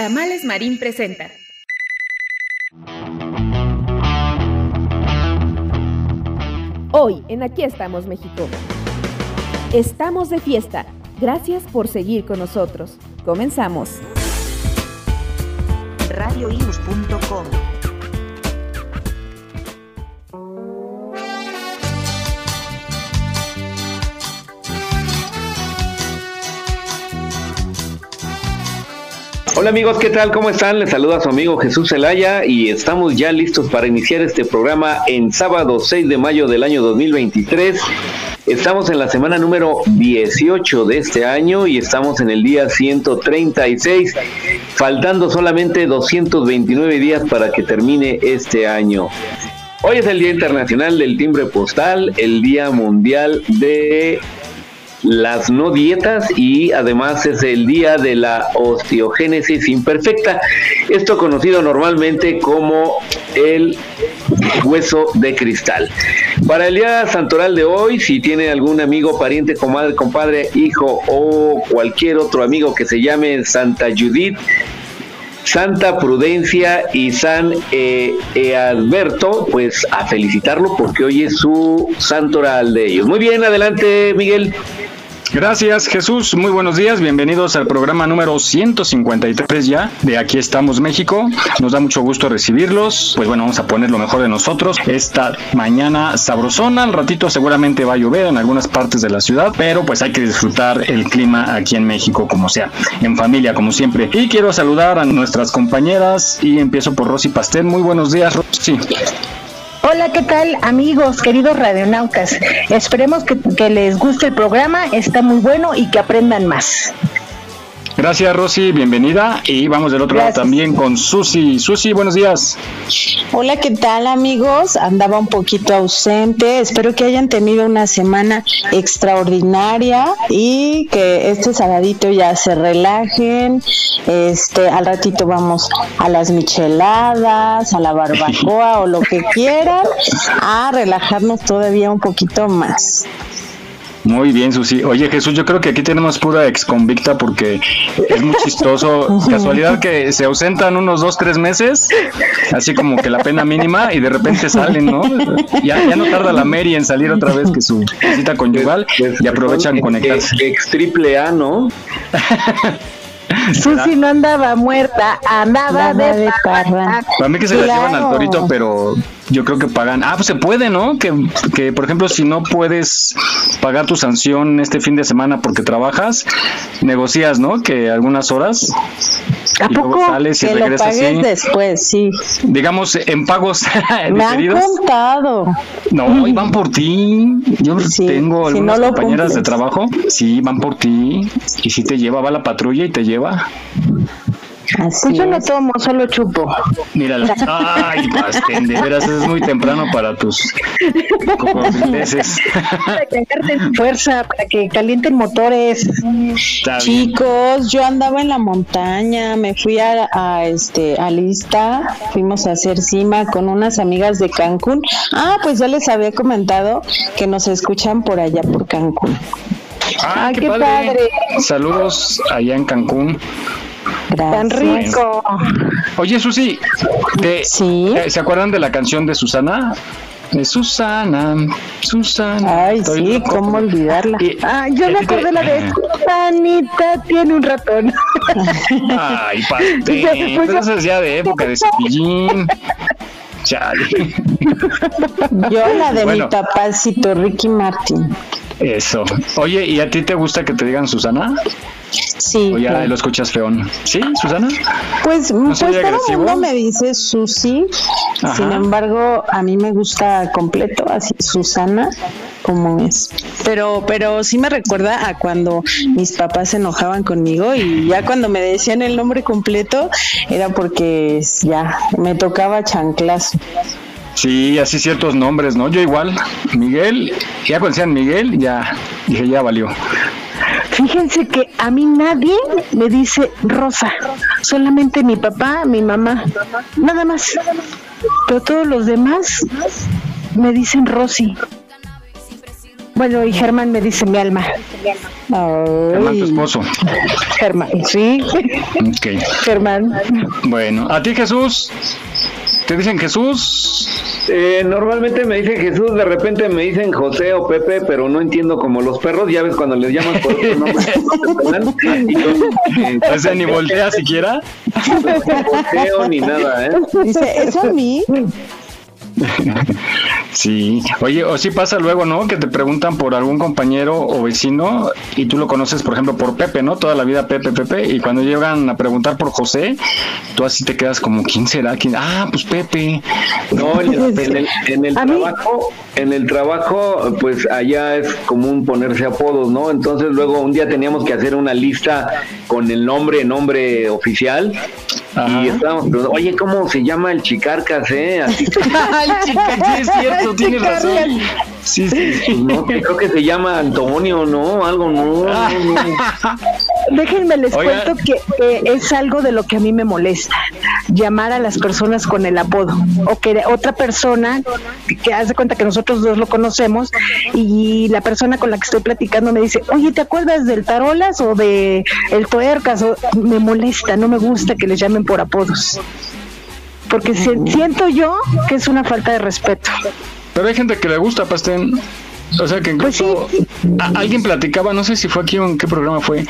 Tamales Marín presenta. Hoy en Aquí estamos México. Estamos de fiesta. Gracias por seguir con nosotros. Comenzamos. radioius.com Hola amigos, ¿qué tal? ¿Cómo están? Les saluda su amigo Jesús Zelaya y estamos ya listos para iniciar este programa en sábado 6 de mayo del año 2023. Estamos en la semana número 18 de este año y estamos en el día 136, faltando solamente 229 días para que termine este año. Hoy es el Día Internacional del Timbre Postal, el Día Mundial de las no dietas y además es el día de la osteogénesis imperfecta, esto conocido normalmente como el hueso de cristal. Para el día santoral de hoy, si tiene algún amigo, pariente, comadre, compadre, hijo o cualquier otro amigo que se llame Santa Judith, Santa Prudencia y San eh, Alberto, pues a felicitarlo porque hoy es su santoral de ellos. Muy bien, adelante Miguel. Gracias Jesús, muy buenos días, bienvenidos al programa número 153 ya de Aquí estamos México. Nos da mucho gusto recibirlos, pues bueno, vamos a poner lo mejor de nosotros. Esta mañana sabrosona, al ratito seguramente va a llover en algunas partes de la ciudad, pero pues hay que disfrutar el clima aquí en México como sea, en familia como siempre. Y quiero saludar a nuestras compañeras y empiezo por Rosy Pastel. Muy buenos días Rosy. Hola, ¿qué tal amigos, queridos radionautas? Esperemos que, que, les guste el programa, está muy bueno y que aprendan más. Gracias Rosy, bienvenida. Y vamos del otro Gracias. lado también con Susi. Susi, buenos días. Hola, ¿qué tal amigos? Andaba un poquito ausente. Espero que hayan tenido una semana extraordinaria y que este sabadito ya se relajen. Este, al ratito vamos a las micheladas, a la barbacoa o lo que quieran, a relajarnos todavía un poquito más. Muy bien, Susi. Oye, Jesús, yo creo que aquí tenemos pura ex convicta porque es muy chistoso. Casualidad que se ausentan unos dos, tres meses, así como que la pena mínima, y de repente salen, ¿no? Ya, ya no tarda la Mary en salir otra vez que su cita conyugal y aprovechan conectarse. Ex triple A, ¿no? Susi no andaba muerta, andaba, andaba de, de parra. Para mí que se claro. la llevan al torito, pero yo creo que pagan. Ah, pues se puede, ¿no? Que, que, por ejemplo, si no puedes pagar tu sanción este fin de semana porque trabajas, negocias, ¿no? Que algunas horas. ¿A y poco? Luego sales y que regresas lo pagues después, sí. Digamos, en pagos Me han contado. No, y van por ti. Yo Sí, tengo si algunas no compañeras de trabajo. Sí, van por ti. Y si te lleva, va la patrulla y te lleva. Así pues yo no tomo, solo chupo. Mírala. Ay, Bastén, de veras es muy temprano para tus. Para que agarren fuerza, para que calienten motores. Está bien. Chicos, yo andaba en la montaña, me fui a, a, este a Lista, fuimos a hacer cima con unas amigas de Cancún. Ah, pues ya les había comentado que nos escuchan por allá por Cancún. Ah, qué, qué padre. padre. Saludos allá en Cancún. Tan rico. Oye, Susi, te- Sí. eh, ¿se acuerdan de la canción de Susana? De Susana, Susana. Ay, Estoy sí, loco. cómo olvidarla. Y- Ah, yo me ti te- acordé la de Anita tiene un ratón. Ay, Y Pastel. después Pero eso es ya de época de cepillín. Chale. Yo la de Bueno. mi papacito Ricky Martin. Eso. Oye, ¿y a ti te gusta que te digan Susana? Sí. ¿O ya claro. lo escuchas feón? ¿Sí, Susana? Pues, soy pues todo el agresivo? mundo me dice Susi, Ajá. sin embargo, a mí me gusta completo, así Susana, cómo es. Pero, pero sí me recuerda a cuando mis papás se enojaban conmigo y ya cuando me decían el nombre completo era porque ya me tocaba chanclazo. Sí, así ciertos nombres, ¿no? Yo igual, Miguel, ya cuando decían Miguel, ya dije, ya valió. Fíjense que a mí nadie me dice Rosa, solamente mi papá, mi mamá, nada más. Pero todos los demás me dicen Rosy. Bueno, y Germán me dice mi alma. Germán, tu esposo. Germán, sí. Ok. Germán. Bueno, ¿a ti Jesús? ¿Te dicen Jesús? Eh, normalmente me dicen Jesús, de repente me dicen José o Pepe, pero no entiendo como los perros, ya ves cuando les llaman por otro nombre. o sea, ni voltea siquiera. No volteo ni nada, ¿eh? Dice, ¿es a mí? Sí, oye, o sí pasa luego, ¿no? Que te preguntan por algún compañero o vecino y tú lo conoces, por ejemplo, por Pepe, ¿no? Toda la vida Pepe, Pepe, y cuando llegan a preguntar por José, tú así te quedas como, ¿quién será? ¿Quién? Ah, pues Pepe. No, en el, en el, en el trabajo, en el trabajo, pues allá es común ponerse apodos, ¿no? Entonces luego un día teníamos que hacer una lista con el nombre, nombre oficial, y estábamos preguntando, oye, ¿cómo se llama el Chicarcas, eh? Así el Chicarcas, sí es cierto, tienes razón. Sí, sí. No, creo que se llama Antonio, ¿no? Algo, no. Déjenme les cuento que eh, es algo de lo que a mí me molesta, llamar a las personas con el apodo, o que otra persona, que hace cuenta que nosotros dos lo conocemos, y la persona con la que estoy platicando me dice, oye, ¿te acuerdas del Tarolas o de el Tuercas? O, me molesta, no me gusta que les llamen por apodos. Porque siento yo que es una falta de respeto. Pero hay gente que le gusta, Pastén. O sea que incluso alguien platicaba, no sé si fue aquí o en qué programa fue,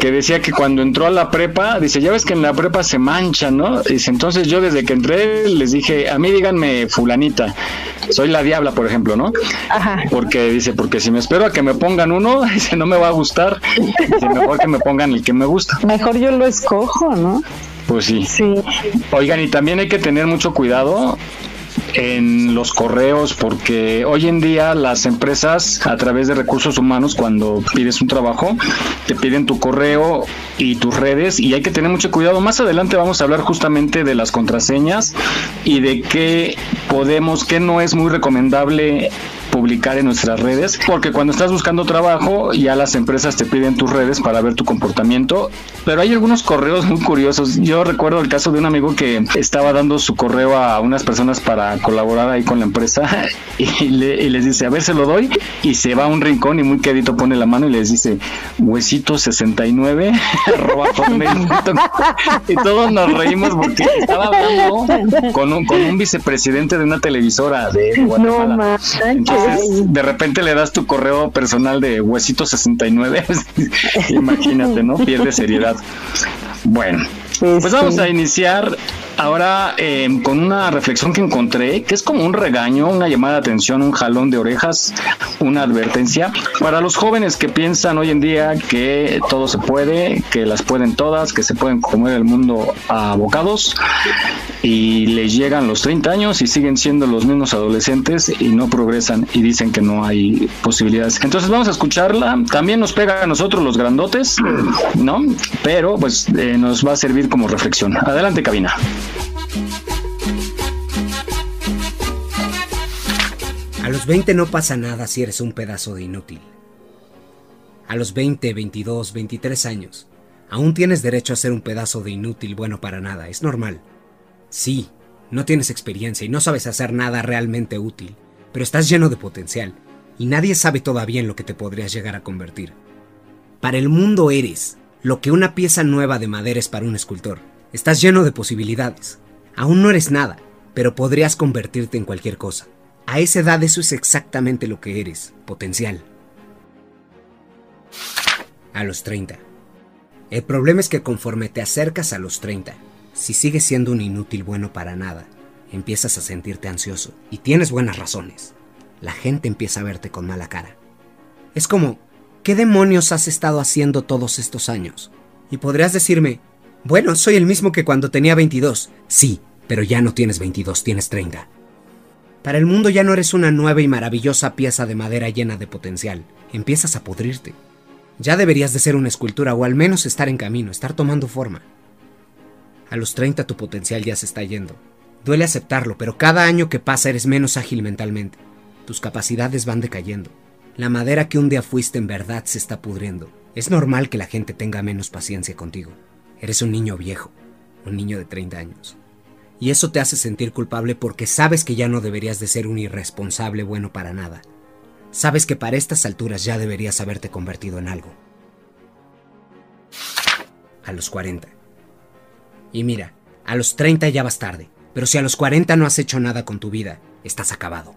que decía que cuando entró a la prepa, dice, ya ves que en la prepa se mancha, ¿no? Dice, entonces yo desde que entré les dije, a mí díganme fulanita, soy la diabla, por ejemplo, ¿no? Ajá. Porque dice, porque si me espero a que me pongan uno, dice, no me va a gustar, dice, mejor que me pongan el que me gusta. Mejor yo lo escojo, ¿no? Pues sí. Sí. Oigan, y también hay que tener mucho cuidado en los correos porque hoy en día las empresas a través de recursos humanos cuando pides un trabajo te piden tu correo y tus redes y hay que tener mucho cuidado. Más adelante vamos a hablar justamente de las contraseñas y de qué podemos, qué no es muy recomendable publicar en nuestras redes, porque cuando estás buscando trabajo ya las empresas te piden tus redes para ver tu comportamiento, pero hay algunos correos muy curiosos. Yo recuerdo el caso de un amigo que estaba dando su correo a unas personas para colaborar ahí con la empresa y, les dice, a ver, se lo doy y se va a un rincón y muy quedito pone la mano y les dice, huesito 69, y todos nos reímos porque estaba hablando con un, con un vicepresidente de una televisora de Guatemala. No de repente le das tu correo personal de huesito 69, imagínate, ¿no? Pierde seriedad. Bueno, pues vamos a iniciar ahora eh, con una reflexión que encontré, que es como un regaño, una llamada de atención, un jalón de orejas, una advertencia para los jóvenes que piensan hoy en día que todo se puede, que las pueden todas, que se pueden comer el mundo a bocados y les llegan los 30 años y siguen siendo los mismos adolescentes y no progresan y dicen que no hay posibilidades. Entonces vamos a escucharla. También nos pega a nosotros los grandotes, ¿no? Pero pues eh, nos va a servir como reflexión. Adelante, cabina. A los 20 no pasa nada si eres un pedazo de inútil. A los 20, 22, 23 años, aún tienes derecho a ser un pedazo de inútil bueno para nada, es normal. Sí, no tienes experiencia y no sabes hacer nada realmente útil, pero estás lleno de potencial y nadie sabe todavía en lo que te podrías llegar a convertir. Para el mundo eres lo que una pieza nueva de madera es para un escultor. Estás lleno de posibilidades. Aún no eres nada, pero podrías convertirte en cualquier cosa. A esa edad eso es exactamente lo que eres, potencial. A los 30. El problema es que conforme te acercas a los 30, si sigues siendo un inútil bueno para nada, empiezas a sentirte ansioso y tienes buenas razones. La gente empieza a verte con mala cara. Es como, ¿qué demonios has estado haciendo todos estos años? Y podrías decirme, bueno, soy el mismo que cuando tenía 22. Sí, pero ya no tienes 22, tienes 30. Para el mundo ya no eres una nueva y maravillosa pieza de madera llena de potencial. Empiezas a podrirte. Ya deberías de ser una escultura o al menos estar en camino, estar tomando forma. A los 30 tu potencial ya se está yendo. Duele aceptarlo, pero cada año que pasa eres menos ágil mentalmente. Tus capacidades van decayendo. La madera que un día fuiste en verdad se está pudriendo. Es normal que la gente tenga menos paciencia contigo. Eres un niño viejo, un niño de 30 años. Y eso te hace sentir culpable porque sabes que ya no deberías de ser un irresponsable bueno para nada. Sabes que para estas alturas ya deberías haberte convertido en algo. A los 40. Y mira, a los 30 ya vas tarde, pero si a los 40 no has hecho nada con tu vida, estás acabado.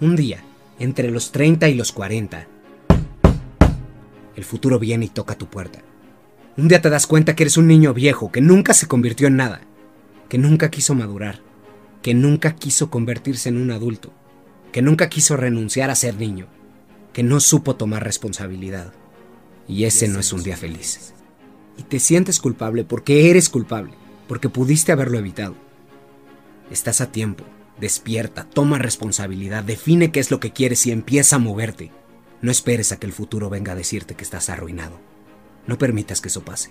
Un día, entre los 30 y los 40, el futuro viene y toca tu puerta. Un día te das cuenta que eres un niño viejo que nunca se convirtió en nada, que nunca quiso madurar, que nunca quiso convertirse en un adulto, que nunca quiso renunciar a ser niño, que no supo tomar responsabilidad. Y ese no es un día feliz. Y te sientes culpable porque eres culpable, porque pudiste haberlo evitado. Estás a tiempo, despierta, toma responsabilidad, define qué es lo que quieres y empieza a moverte. No esperes a que el futuro venga a decirte que estás arruinado. No permitas que eso pase.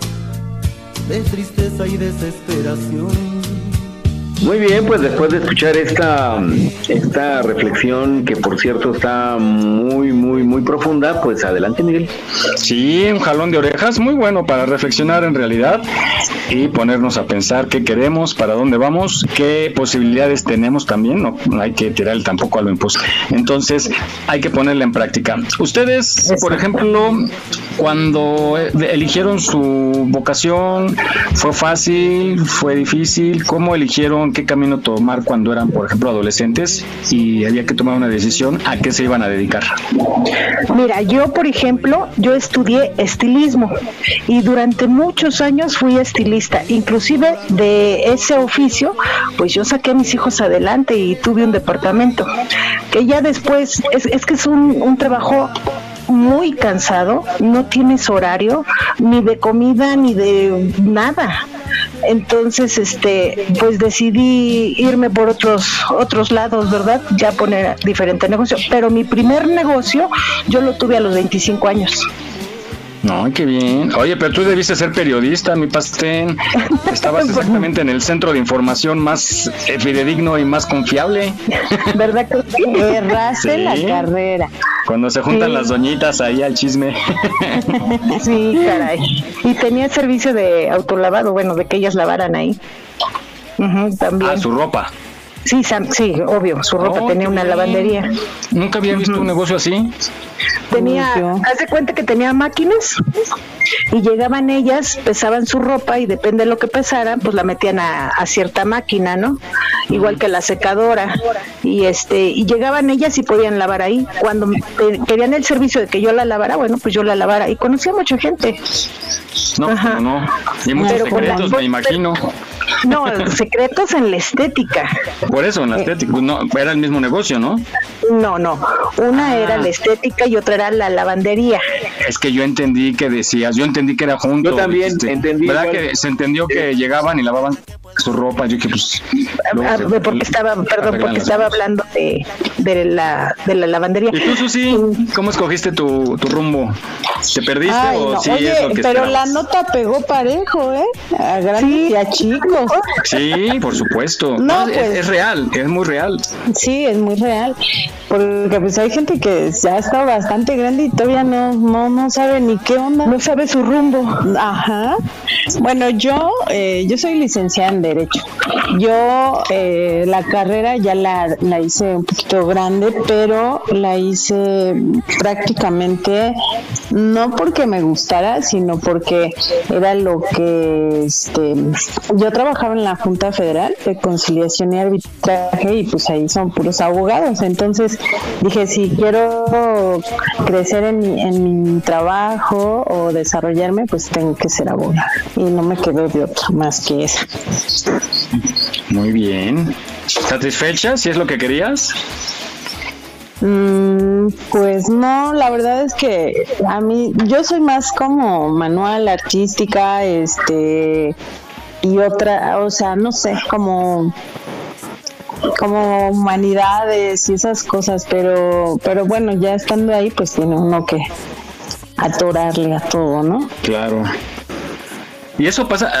de tristeza y desesperación. Muy bien, pues después de escuchar esta, esta reflexión, que por cierto está muy, muy, muy profunda, pues adelante, Miguel. Sí, un jalón de orejas muy bueno para reflexionar en realidad y ponernos a pensar qué queremos, para dónde vamos, qué posibilidades tenemos también, no, hay que tirar tampoco a lo imposible. Entonces, hay que ponerla en práctica. Ustedes, por ejemplo, cuando eligieron su vocación, ¿fue fácil? ¿Fue difícil? ¿Cómo eligieron qué camino tomar cuando eran, por ejemplo, adolescentes y había que tomar una decisión a qué se iban a dedicar? Mira, yo, por ejemplo, yo estudié estilismo y durante muchos años fui estilista. Inclusive de ese oficio, pues yo saqué a mis hijos adelante y tuve un departamento. Que ya después, es, es que es un, un trabajo muy cansado, no tienes horario ni de comida ni de nada. Entonces, este, pues decidí irme por otros otros lados, ¿verdad? Ya poner diferente negocio. Pero mi primer negocio yo lo tuve a los 25 años. No, qué bien. Oye, pero tú debiste ser periodista, mi pastén. Estabas exactamente en el centro de información más eh, fidedigno y más confiable. ¿Verdad que erraste la carrera? Cuando se juntan Sí. las doñitas ahí al chisme. Sí, caray. Y tenía servicio de autolavado, bueno, de que ellas lavaran ahí. También. Ah, su ropa. Sí, Sam- sí, obvio, su ropa Oh, tenía una lavandería. Nunca había visto un negocio así. Tenía, haz de cuenta que tenía máquinas y llegaban ellas, pesaban su ropa y depende de lo que pesaran, pues la metían a, a cierta máquina, ¿no? Igual que la secadora. Y este, y llegaban ellas y podían lavar ahí. Cuando querían el servicio de que yo la lavara, bueno, pues yo la lavara. Y conocía mucha gente. No, Ajá. no. Y muchos Pero secretos, me imagino. No, secretos en la estética. Por eso, en la estética. pues, No, era el mismo negocio, ¿no? No, no. Una era la estética y otra era la lavandería. Es que yo entendí que decías, yo entendí que era junto. Yo también dijiste. entendí ¿Verdad igual. que se entendió que llegaban y lavaban su ropa? Yo que pues. Ah, se- porque estaba, perdón, porque estaba cosas. hablando de, de la de la lavandería. ¿Y tú, Susi, cómo escogiste tu, tu rumbo? ¿Te perdiste Ay, o no. sí Oye, es lo que pero la nota pegó parejo, ¿eh? A grandes y a chicos. Sí, por supuesto. No, es, pues. es real, es muy real. Sí, es muy real. Porque pues hay gente que ya está bastante grande y todavía no, no, no sabe ni qué onda. No sabe su rumbo. Ajá. Bueno, yo, eh, yo soy licenciada Derecho. Yo eh, la carrera ya la, la hice un poquito grande, pero la hice prácticamente no porque me gustara, sino porque era lo que este, yo trabajaba en la Junta Federal de Conciliación y Arbitraje y pues ahí son puros abogados. Entonces dije, si quiero crecer en mi, en mi trabajo o desarrollarme, pues tengo que ser abogada. Y no me quedó de otra más que esa. Muy bien. ¿Satisfecha si es lo que querías? Mm, pues no, la verdad es que a mí, yo soy más como manual, artística, este, y otra, o sea, no sé, como como humanidades y esas cosas, pero pero bueno, ya estando ahí pues tiene uno que atorarle a todo, ¿no? Claro. Y eso pasa,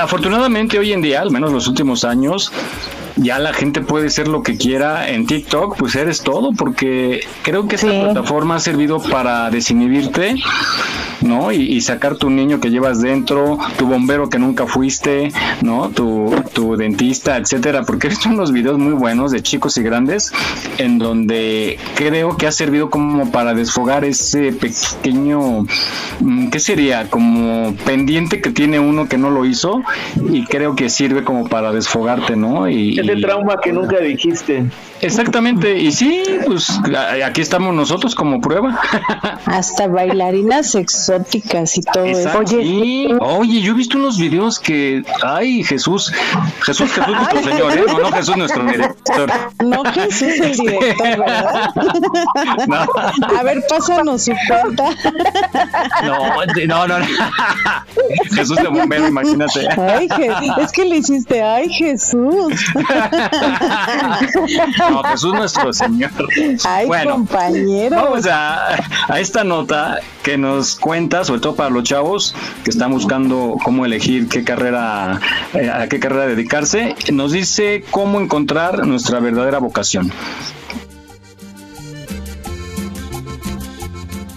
afortunadamente hoy en día, al menos los últimos años, ya la gente puede ser lo que quiera en TikTok, pues eres todo, porque creo que esta plataforma ha servido para desinhibirte, ¿no? Y, sacar tu niño que llevas dentro, tu bombero que nunca fuiste, ¿no? Tu, tu dentista, etcétera, porque he visto unos videos muy buenos de chicos y grandes en donde creo que ha servido como para desfogar ese pequeño, mm, ¿qué sería? Como pendiente que tiene uno que no lo hizo y creo que sirve como para desfogarte, ¿no? Y, ese trauma que nunca dijiste. Exactamente, y sí, pues aquí estamos nosotros como prueba. Hasta bailarinas exóticas y todo eso. Oye, oye, yo he visto unos videos que, ay, Jesús, Jesús, Jesús nuestro señor, ¿eh? no, no Jesús nuestro director. No Jesús el director, ¿verdad? A ver, pásanos su cuenta. No, no, no. Jesús de bombero, imagínate. Ay, es que le hiciste, ay, Jesús. No, Jesús nuestro Señor. Ay, bueno, compañero. Vamos a, esta nota que nos cuenta, sobre todo para los chavos que están buscando cómo elegir qué carrera, eh, a qué carrera dedicarse. Nos dice cómo encontrar nuestra verdadera vocación.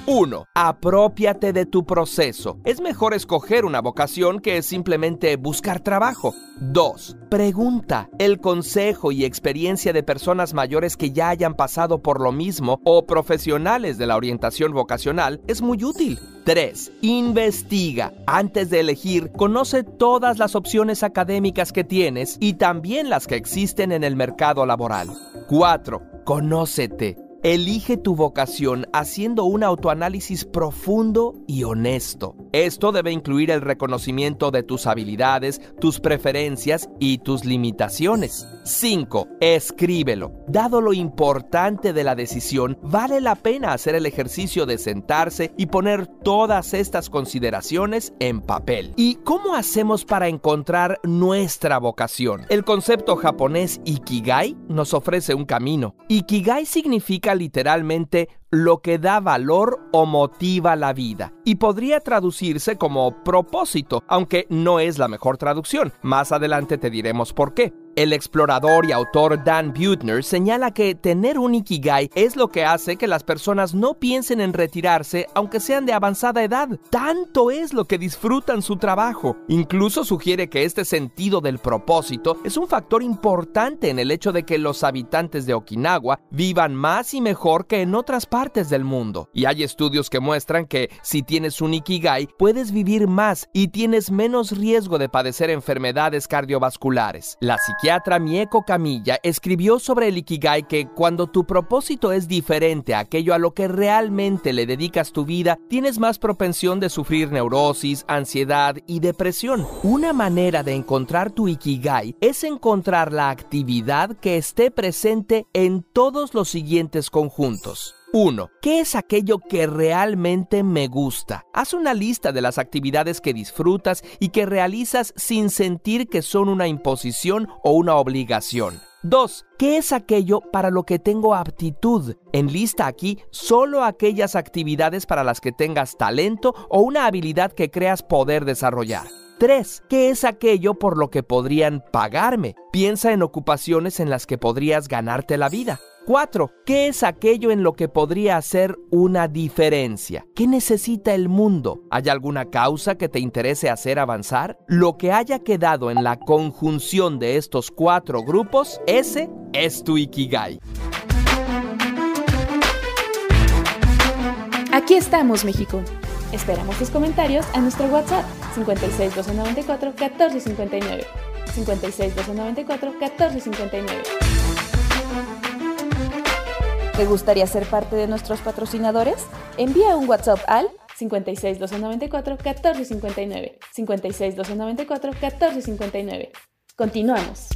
1. Apropiate de tu proceso. Es mejor escoger una vocación que simplemente buscar trabajo. 2. Pregunta. El consejo y experiencia de personas mayores que ya hayan pasado por lo mismo o profesionales de la orientación vocacional es muy útil. 3. Investiga. Antes de elegir, conoce todas las opciones académicas que tienes y también las que existen en el mercado laboral. 4. Conócete. Elige tu vocación haciendo un autoanálisis profundo y honesto. Esto debe incluir el reconocimiento de tus habilidades, tus preferencias y tus limitaciones. 5. Escríbelo. Dado lo importante de la decisión, vale la pena hacer el ejercicio de sentarse y poner todas estas consideraciones en papel. ¿Y cómo hacemos para encontrar nuestra vocación? El concepto japonés Ikigai nos ofrece un camino. Ikigai significa literalmente lo que da valor o motiva la vida, y podría traducirse como propósito, aunque no es la mejor traducción. Más adelante te diremos por qué. El explorador y autor Dan Buettner señala que tener un ikigai es lo que hace que las personas no piensen en retirarse aunque sean de avanzada edad. Tanto es lo que disfrutan su trabajo. Incluso sugiere que este sentido del propósito es un factor importante en el hecho de que los habitantes de Okinawa vivan más y mejor que en otras partes del mundo. Y hay estudios que muestran que si tienes un ikigai puedes vivir más y tienes menos riesgo de padecer enfermedades cardiovasculares. La psiquiatra Mieko Camilla escribió sobre el Ikigai que cuando tu propósito es diferente a aquello a lo que realmente le dedicas tu vida, tienes más propensión de sufrir neurosis, ansiedad y depresión. Una manera de encontrar tu Ikigai es encontrar la actividad que esté presente en todos los siguientes conjuntos. 1. ¿Qué es aquello que realmente me gusta? Haz una lista de las actividades que disfrutas y que realizas sin sentir que son una imposición o una obligación. 2. ¿Qué es aquello para lo que tengo aptitud? Enlista aquí solo aquellas actividades para las que tengas talento o una habilidad que creas poder desarrollar. 3. ¿Qué es aquello por lo que podrían pagarme? Piensa en ocupaciones en las que podrías ganarte la vida. 4. ¿Qué es aquello en lo que podría hacer una diferencia? ¿Qué necesita el mundo? ¿Hay alguna causa que te interese hacer avanzar? Lo que haya quedado en la conjunción de estos cuatro grupos, ese es tu Ikigai. Aquí estamos, México. Esperamos tus comentarios a nuestro WhatsApp 56 294 1459. 56 294 1459. ¿Te gustaría ser parte de nuestros patrocinadores? Envía un WhatsApp al 56 294 1459. 56 294 1459. Continuamos.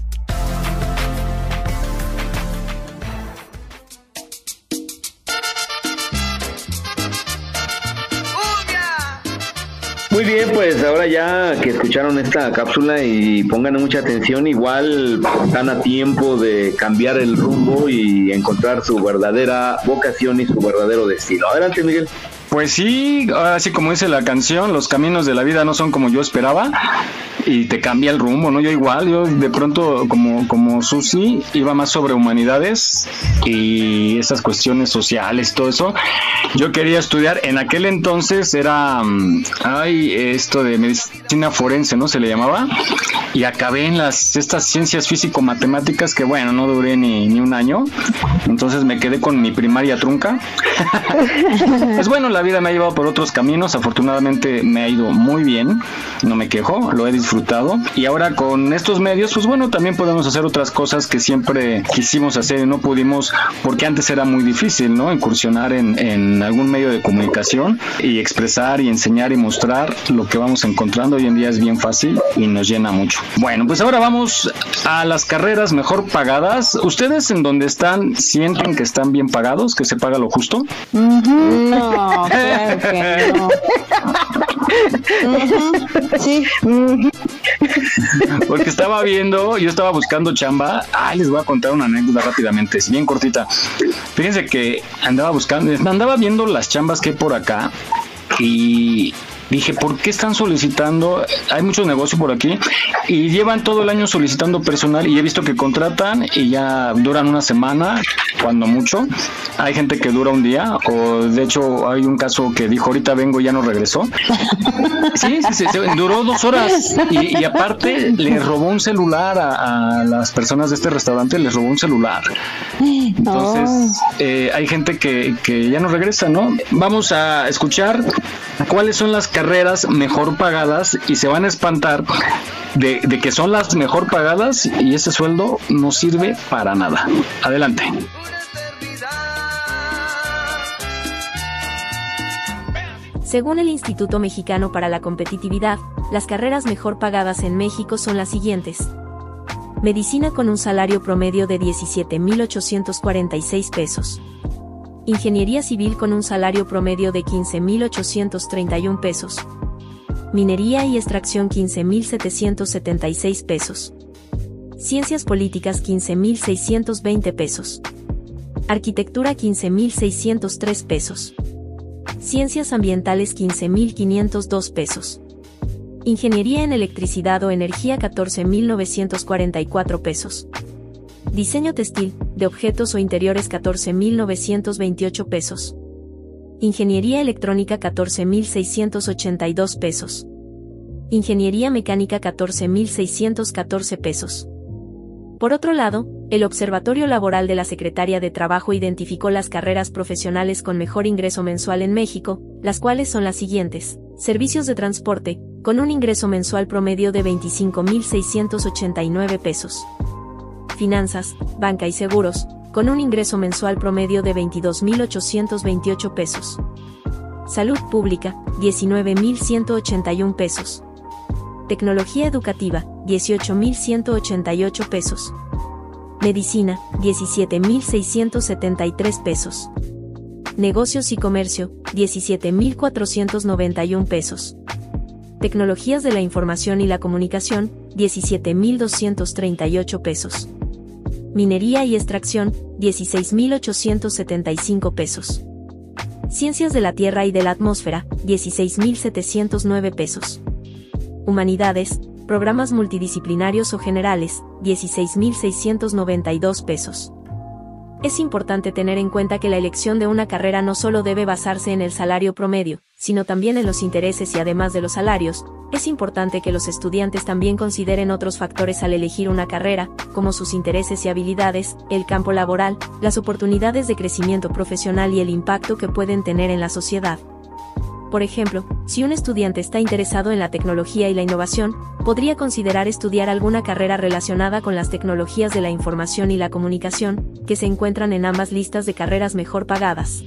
Muy bien, pues ahora ya que escucharon esta cápsula y pongan mucha atención, igual están a tiempo de cambiar el rumbo y encontrar su verdadera vocación y su verdadero destino. Adelante, Miguel. Pues sí, así como dice la canción, los caminos de la vida no son como yo esperaba y te cambia el rumbo, ¿no? Yo igual, yo de pronto como, como Susi iba más sobre humanidades y esas cuestiones sociales, todo eso. Yo quería estudiar, en aquel entonces era, mm, ay, esto de medicina forense, ¿no? Se le llamaba. Y acabé en las, estas ciencias físico-matemáticas que, bueno, no duré ni, ni un año. Entonces me quedé con mi primaria trunca. pues bueno, la vida me ha llevado por otros caminos. Afortunadamente me ha ido muy bien. No me quejo, lo he disfrutado y ahora con estos medios, pues bueno, también podemos hacer otras cosas que siempre quisimos hacer y no pudimos porque antes era muy difícil, ¿no? Incursionar en, algún medio de comunicación y expresar y enseñar y mostrar lo que vamos encontrando. Hoy en día es bien fácil y nos llena mucho. Bueno, pues ahora vamos a las carreras mejor pagadas. ¿Ustedes en donde están sienten que están bien pagados, que se paga lo justo? No, Sí. Porque estaba viendo, yo estaba buscando chamba. Ay, les voy a contar una anécdota rápidamente, bien cortita. Fíjense que andaba buscando, andaba viendo las chambas que hay por acá y dije, ¿por qué están solicitando? Hay mucho negocio por aquí y llevan todo el año solicitando personal y he visto que contratan y ya duran una semana, cuando mucho. Hay gente que dura un día o de hecho hay un caso que dijo, ahorita vengo y ya no regresó. Sí, sí, sí, duró dos horas y, y aparte le robó un celular a, a, las personas de este restaurante, les robó un celular. Entonces, eh, hay gente que, que ya no regresa, ¿no? Vamos a escuchar cuáles son las carreras mejor pagadas y se van a espantar de, que son las mejor pagadas y ese sueldo no sirve para nada. Adelante. Según el Instituto Mexicano para la Competitividad, las carreras mejor pagadas en México son las siguientes. Medicina con un salario promedio de 17.846 pesos. Ingeniería Civil con un salario promedio de 15.831 pesos. Minería y Extracción 15.776 pesos. Ciencias Políticas 15.620 pesos. Arquitectura 15.603 pesos. Ciencias Ambientales 15.502 pesos. Ingeniería en Electricidad o Energía 14.944 pesos. Diseño textil, de objetos o interiores 14.928 pesos. Ingeniería electrónica 14.682 pesos. Ingeniería mecánica 14.614 pesos. Por otro lado, el Observatorio Laboral de la Secretaría de Trabajo identificó las carreras profesionales con mejor ingreso mensual en México, las cuales son las siguientes. Servicios de transporte, con un ingreso mensual promedio de 25.689 pesos finanzas, banca y seguros, con un ingreso mensual promedio de 22.828 pesos. Salud pública, 19.181 pesos. Tecnología educativa, 18.188 pesos. Medicina, 17.673 pesos. Negocios y comercio, 17.491 pesos. Tecnologías de la información y la comunicación, 17.238 pesos. Minería y extracción, 16.875 pesos. Ciencias de la Tierra y de la Atmósfera, 16.709 pesos. Humanidades, programas multidisciplinarios o generales, 16.692 pesos. es importante tener en cuenta que la elección de una carrera no solo debe basarse en el salario promedio, sino también en los intereses y además de los salarios, es importante que los estudiantes también consideren otros factores al elegir una carrera, como sus intereses y habilidades, el campo laboral, las oportunidades de crecimiento profesional y el impacto que pueden tener en la sociedad. Por ejemplo, si un estudiante está interesado en la tecnología y la innovación, podría considerar estudiar alguna carrera relacionada con las tecnologías de la información y la comunicación, que se encuentran en ambas listas de carreras mejor pagadas.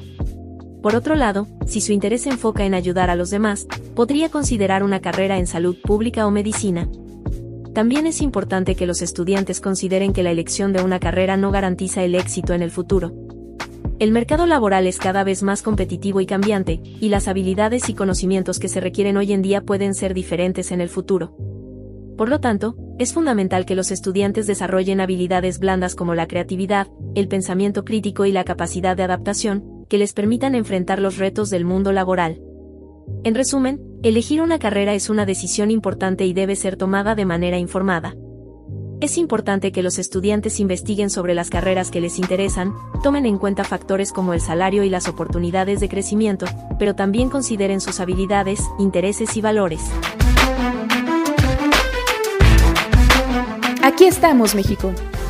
Por otro lado, si su interés se enfoca en ayudar a los demás, podría considerar una carrera en salud pública o medicina. También es importante que los estudiantes consideren que la elección de una carrera no garantiza el éxito en el futuro, el mercado laboral es cada vez más competitivo y cambiante, y las habilidades y conocimientos que se requieren hoy en día pueden ser diferentes en el futuro. Por lo tanto, es fundamental que los estudiantes desarrollen habilidades blandas como la creatividad, el pensamiento crítico y la capacidad de adaptación, que les permitan enfrentar los retos del mundo laboral. En resumen, elegir una carrera es una decisión importante y debe ser tomada de manera informada. Es importante que los estudiantes investiguen sobre las carreras que les interesan, tomen en cuenta factores como el salario y las oportunidades de crecimiento, pero también consideren sus habilidades, intereses y valores. Aquí estamos, México.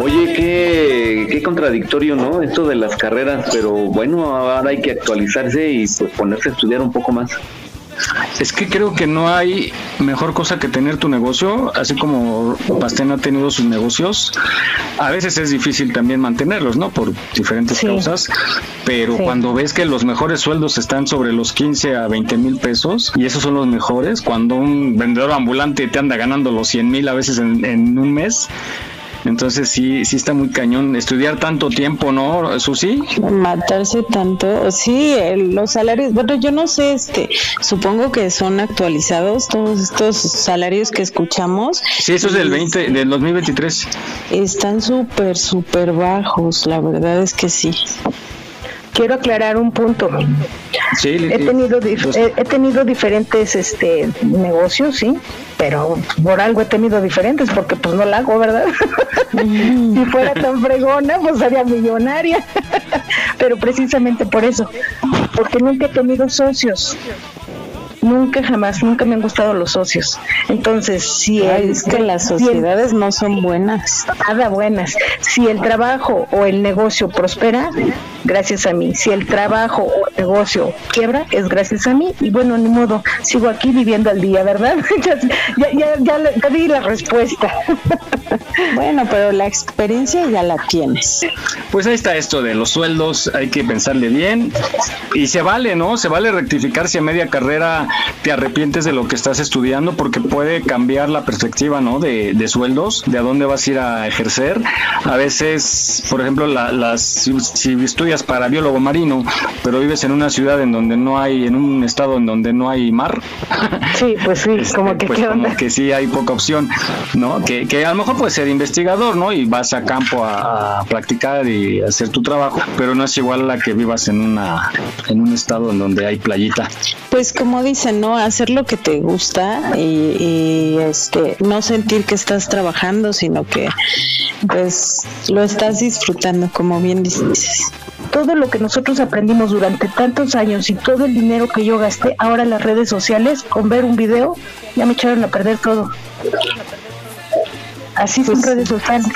Oye, qué, qué contradictorio, ¿no? Esto de las carreras, pero bueno, ahora hay que actualizarse y pues ponerse a estudiar un poco más. Es que creo que no hay mejor cosa que tener tu negocio, así como Pastén ha tenido sus negocios. A veces es difícil también mantenerlos, ¿no? Por diferentes causas, pero cuando ves que los mejores sueldos están sobre los 15 a 20 mil pesos y esos son los mejores, cuando un vendedor ambulante te anda ganando los 100 mil a veces en, en un mes, entonces sí, sí está muy cañón estudiar tanto tiempo, ¿no, Susi? Matarse tanto, sí, los salarios, bueno, yo no sé, este, supongo que son actualizados todos estos salarios que escuchamos. Sí, eso es del 20, del 2023. Están súper, súper bajos, la verdad es que sí quiero aclarar un punto. he tenido pues he, tenido diferentes este negocios, sí, pero por algo he tenido diferentes porque pues no la hago, ¿verdad? si fuera tan fregona, pues sería millonaria. pero precisamente por eso, porque nunca he tenido socios nunca jamás, nunca me han gustado los socios. Entonces, si es que las sociedades no son buenas. Nada buenas. Si el trabajo o el negocio prospera, gracias a mí. Si el trabajo o el negocio quiebra, es gracias a mí. Y bueno, ni modo, sigo aquí viviendo al día, ¿verdad? ya, ya, ya, ya di la respuesta. bueno, pero la experiencia ya la tienes. Pues ahí está esto de los sueldos, hay que pensarle bien. Y se vale, ¿no? Se vale rectificar si a media carrera te arrepientes de lo que estás estudiando porque puede cambiar la perspectiva, ¿no? De, de sueldos, de a dónde vas a ir a ejercer. A veces, por ejemplo, las, si, estudias para biólogo marino, pero vives en una ciudad en donde no hay, en un estado en donde no hay mar. Sí, pues sí, este, como que, pues como que sí hay poca opción, ¿no? Que, que, a lo mejor puede ser investigador, ¿no? Y vas a campo a, a, practicar y hacer tu trabajo, pero no es igual a la que vivas en una en un estado en donde hay playita. Pues como dice ¿no? Hacer lo que te gusta y, este, no sentir que estás trabajando, sino que pues lo estás disfrutando, como bien dices. Todo lo que nosotros aprendimos durante tantos años y todo el dinero que yo gasté ahora en las redes sociales con ver un video, ya me echaron a perder todo. Así son redes sociales,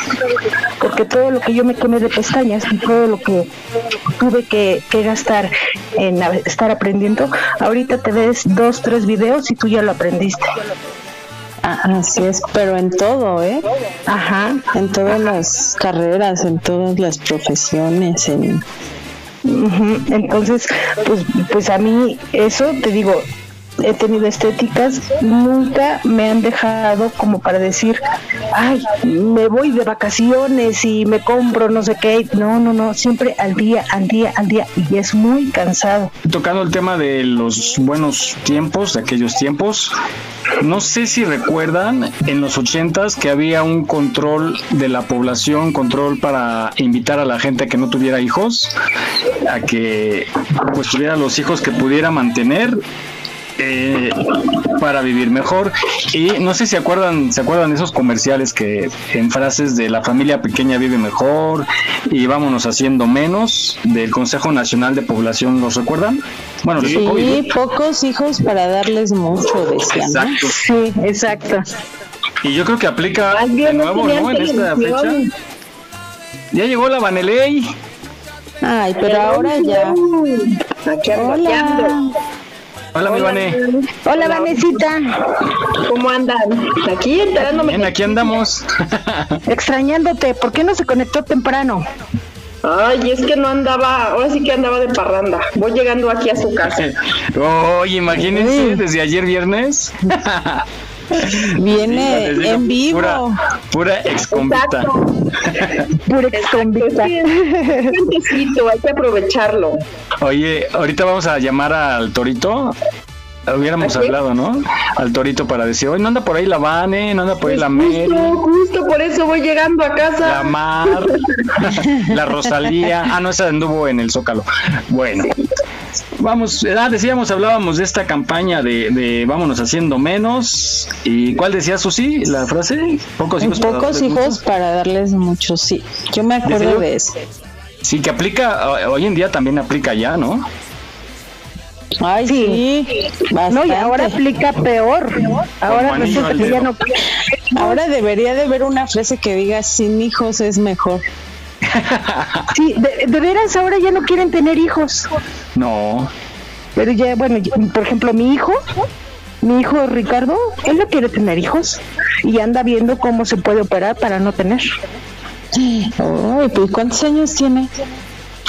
porque todo lo que yo me quemé de pestañas y todo lo que tuve que, gastar en estar aprendiendo, ahorita te ves dos, tres videos y tú ya lo aprendiste. Así es, pero en todo, ¿eh? Ajá. En todas las carreras, en todas las profesiones, Entonces, pues, pues a mí eso te digo, he tenido estéticas, nunca me han dejado como para decir, ay, me voy de vacaciones y me compro no sé qué. No, no, no, siempre al día, al día, al día. Y es muy cansado. Tocando el tema de los buenos tiempos, de aquellos tiempos, no sé si recuerdan en los ochentas que había un control de la población, control para invitar a la gente que no tuviera hijos, a que pues tuviera los hijos que pudiera mantener eh, para vivir mejor. Y no sé si acuerdan, se acuerdan de esos comerciales que en frases de la familia pequeña vive mejor y vámonos haciendo menos del Consejo Nacional de Población, ¿los recuerdan? Bueno, sí, pocos hijos para darles mucho, decían. Exacto. Sí, exacto. Y yo creo que aplica de nuevo, ¿no? En esta fecha. Ya llegó la Vaneley. Ay, pero ahora ya. Hola. Hola, mi Vané. Hola, Vanesita. ¿Cómo andan? Aquí enterándome. Bien, aquí andamos. Extrañándote. ¿Por qué no se conectó temprano? Ay, es que no andaba, ahora sí que andaba de parranda. Voy llegando aquí a su casa. Oye, imagínense, desde ayer viernes. Viene en vivo. Pura, pura exconvita. Pura exconvita. hay que aprovecharlo. Oye, ahorita vamos a llamar al Torito. Hubiéramos hablado, ¿no? Al Torito para decir, oye, no anda por ahí la Vane, no anda por ahí la Pues Mary, justo, justo por eso voy llegando a casa. la Mar, la Rosalía. Ah, no, esa anduvo en el Zócalo. Bueno. Vamos, ah, decíamos, hablábamos de esta campaña de, de vámonos haciendo menos. ¿Y cuál decía Susi? La frase, pocos hijos. para Pocos darles hijos muchos. para darles mucho, sí. Yo me acuerdo de eso. Sí, que aplica, hoy en día también aplica ya, ¿no? Ay, sí, No, y ahora aplica peor. Ahora resulta que ya no. Ahora debería de haber una frase que diga sin hijos es mejor. Sí, de, de veras, ahora ya no quieren tener hijos. No. Pero ya, bueno, por ejemplo, mi hijo, mi hijo Ricardo, él no quiere tener hijos y anda viendo cómo se puede operar para no tener. Ay, pues ¿cuántos años tiene?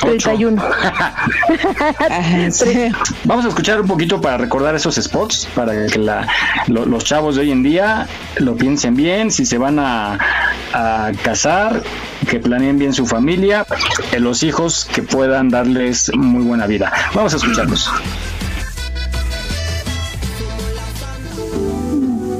31. Ajá, sí. Vamos a escuchar un poquito para recordar esos spots, para que la- lo- los chavos de hoy en día lo piensen bien, si se van a, a casar, que planeen bien su familia, eh, los hijos que puedan darles muy buena vida. Vamos a escucharlos.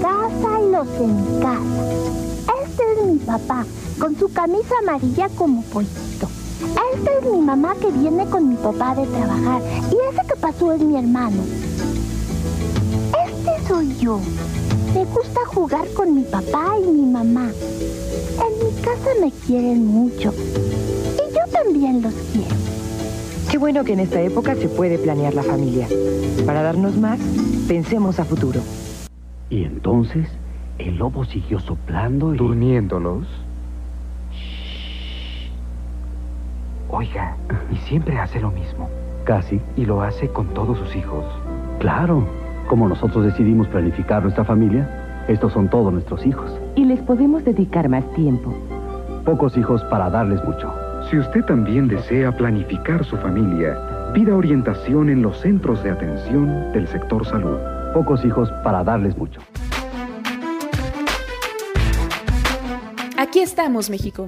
casa y los de mi casa. Este es mi papá, con su camisa amarilla como pollito. Esta es mi mamá que viene con mi papá de trabajar. Y ese que pasó es mi hermano. Este soy yo. Me gusta jugar con mi papá y mi mamá. En mi casa me quieren mucho. Y yo también los quiero. Qué bueno que en esta época se puede planear la familia. Para darnos más, pensemos a futuro. Y entonces el lobo siguió soplando y... Durmiéndolos. Oiga, y siempre hace lo mismo. Casi. Y lo hace con todos sus hijos. Claro. Como nosotros decidimos planificar nuestra familia, estos son todos nuestros hijos. Y les podemos dedicar más tiempo. Pocos hijos para darles mucho. Si usted también desea planificar su familia, pida orientación en los centros de atención del sector salud. Pocos hijos para darles mucho. Aquí estamos, México.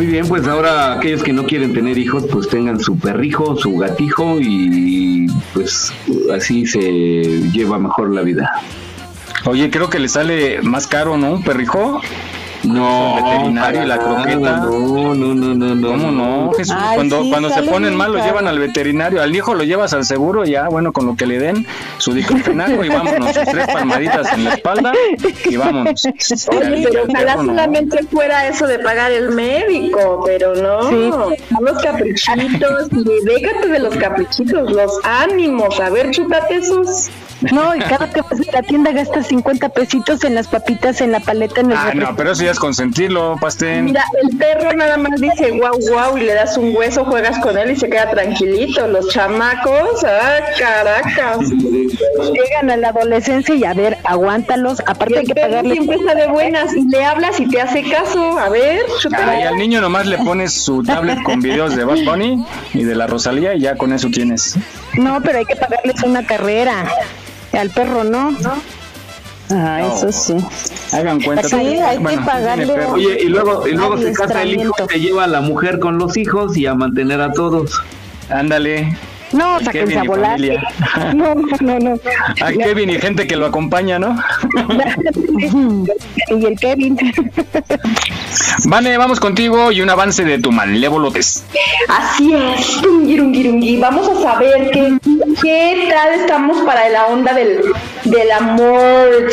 Muy bien, pues ahora aquellos que no quieren tener hijos, pues tengan su perrijo, su gatijo y pues así se lleva mejor la vida. Oye, creo que le sale más caro, ¿no? Un perrijo. No, el veterinario y la croqueta. No, no, no, no, no. ¿Cómo no, Jesús? Ay, cuando sí, cuando se ponen mal, los llevan al veterinario. Al hijo lo llevas al seguro, ya, bueno, con lo que le den su diclofenaco y vámonos, sus tres palmaditas en la espalda y vámonos. Oye, pero ojalá solamente fuera eso de pagar el médico, pero no. Los caprichitos, y déjate de los caprichitos, los ánimos. A ver, chútate esos. No, y cada que vas a la tienda gastas 50 pesitos en las papitas, en la paleta, en el Ah, refresco. no, pero eso ya es consentirlo, Pastén. Mira, el perro nada más dice guau guau y le das un hueso, juegas con él y se queda tranquilito. Los chamacos, ah, caracas. Llegan a la adolescencia y a ver, aguántalos. Y Aparte hay que pagarle. siempre está de buenas y le hablas y te hace caso. A ver, chútale. Ay, al niño nomás le pones su tablet con videos de Bad Bunny y de la Rosalía y ya con eso tienes. No, pero hay que pagarles una carrera. Al perro no. Ah, eso sí. Hagan cuenta. Sí, hay que pagarle. Oye, y luego, y luego se casa el hijo, se lleva a la mujer con los hijos y a mantener a todos. Ándale. No, sáquense a volar. familia. No, no, no. A Kevin y gente que lo acompaña, ¿no? y el Kevin. Vane, vamos contigo y un avance de tu malévolo test. Así es. Vamos a saber qué, qué tal estamos para la onda del, del amor.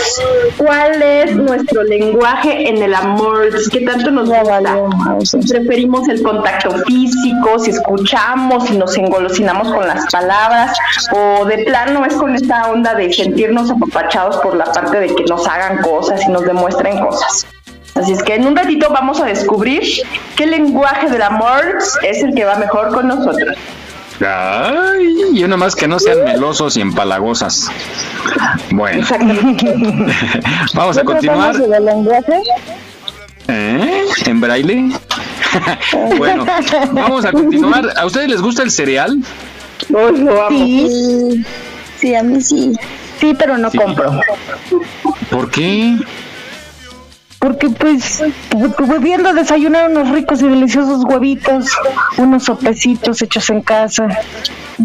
¿Cuál es nuestro lenguaje en el amor? ¿Qué tanto nos gusta? Si preferimos el contacto físico, si escuchamos, si nos engolosinamos con las palabras, o de plano es con esta onda de sentirnos apapachados por la parte de que nos hagan cosas y nos demuestren cosas. Así es que en un ratito vamos a descubrir qué lenguaje del amor es el que va mejor con nosotros. Ay, y una más que no sean melosos y empalagosas. Bueno, vamos a continuar. lenguaje? ¿Eh? ¿En braille? bueno, vamos a continuar. ¿A ustedes les gusta el cereal? Sí, sí, a mí sí. Sí, pero no compro. ¿Por qué? Porque pues pudiendo desayunar unos ricos y deliciosos huevitos, unos sopecitos hechos en casa,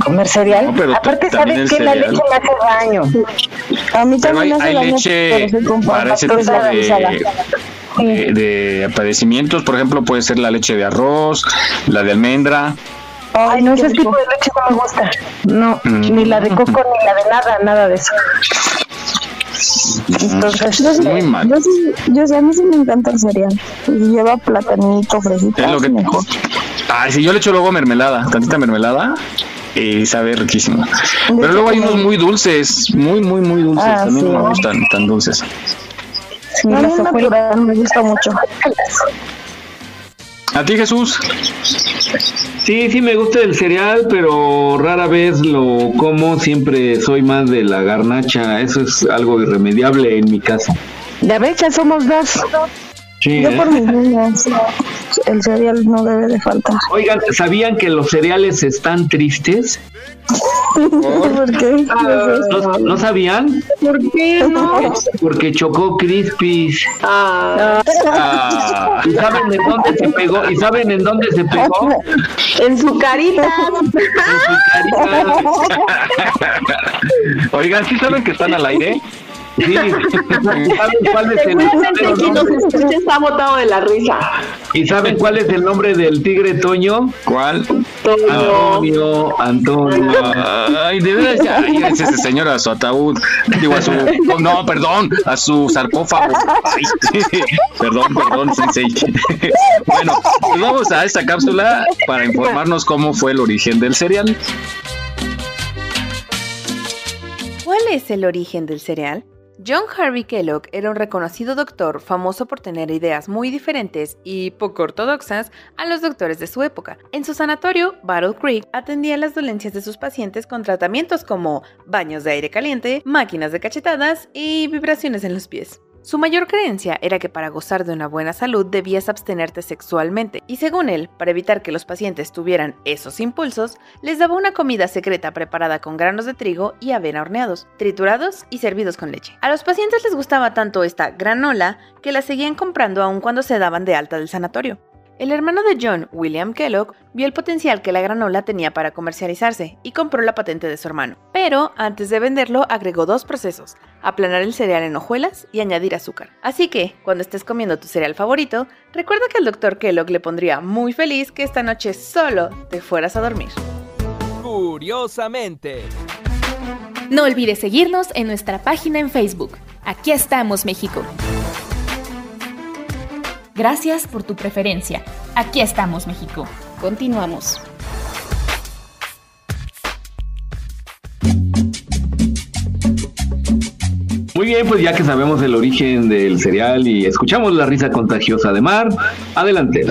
comer cereal. No, pero Aparte sabes que la leche me hace daño. A mí Pero hay, también me hace hay daño, leche pero soy con para ese tipo de, de, de padecimientos. Por ejemplo, puede ser la leche de arroz, la de almendra. Ay, no, ese tipo de leche no me gusta. No, Mm. ni la de coco, ni la de nada, nada de eso. Entonces, Yo sí, Muy mal. yo sí, yo sí, a mí sí me encanta el cereal. Y lleva platanito, fresita. Es lo que mejor. Ay, si yo le echo luego mermelada, tantita mermelada, y sabe riquísimo. Pero luego hay unos muy dulces, muy, muy, muy dulces. Ah, a mí sí. no me gustan tan dulces. Sí, natural me gusta mucho. ¿A ti, Jesús? Sí, sí me gusta el cereal, pero rara vez lo como, siempre soy más de la garnacha, eso es algo irremediable en mi casa. ya ves, ya somos dos. Sí, Yo ¿eh? por mis niños, el cereal no debe de faltar. Oigan, ¿sabían que los cereales están tristes? ¿Por qué? ¿No, no sabían? ¿Por qué no? Porque chocó Crispis. Ah, Ah, ¿Y saben en dónde se pegó? ¿Y saben en dónde se pegó? en su carita. Oigan, ¿sí saben que están al aire? Sí, ¿saben cuál es el Seguramente quien nos escucha está botado de la risa. ¿Y saben cuál es el nombre del tigre Toño? ¿Cuál? Antonio, Antonio. Ay, de veras, ya, llévense ese señor a su ataúd. Digo, a su. No, perdón, a su sarcófago. Ay, perdón, perdón, sensei. Bueno, pues vamos a esta cápsula para informarnos cómo fue el origen del cereal. ¿Cuál es el origen del cereal? John Harvey Kellogg era un reconocido doctor famoso por tener ideas muy diferentes y poco ortodoxas a los doctores de su época. En su sanatorio, Battle Creek, atendía las dolencias de sus pacientes con tratamientos como baños de aire caliente, máquinas de cachetadas y vibraciones en los pies. Su mayor creencia era que para gozar de una buena salud debías abstenerte sexualmente, y según él, para evitar que los pacientes tuvieran esos impulsos, les daba una comida secreta preparada con granos de trigo y avena horneados, triturados y servidos con leche. A los pacientes les gustaba tanto esta granola que la seguían comprando aun cuando se daban de alta del sanatorio. El hermano de John, William Kellogg, vio el potencial que la granola tenía para comercializarse y compró la patente de su hermano. Pero antes de venderlo agregó dos procesos, aplanar el cereal en hojuelas y añadir azúcar. Así que, cuando estés comiendo tu cereal favorito, recuerda que el Dr. Kellogg le pondría muy feliz que esta noche solo te fueras a dormir. Curiosamente. No olvides seguirnos en nuestra página en Facebook. Aquí estamos, México. Gracias por tu preferencia. Aquí estamos, México. Continuamos. Muy bien, pues ya que sabemos el origen del cereal y escuchamos la risa contagiosa de Mar, adelante.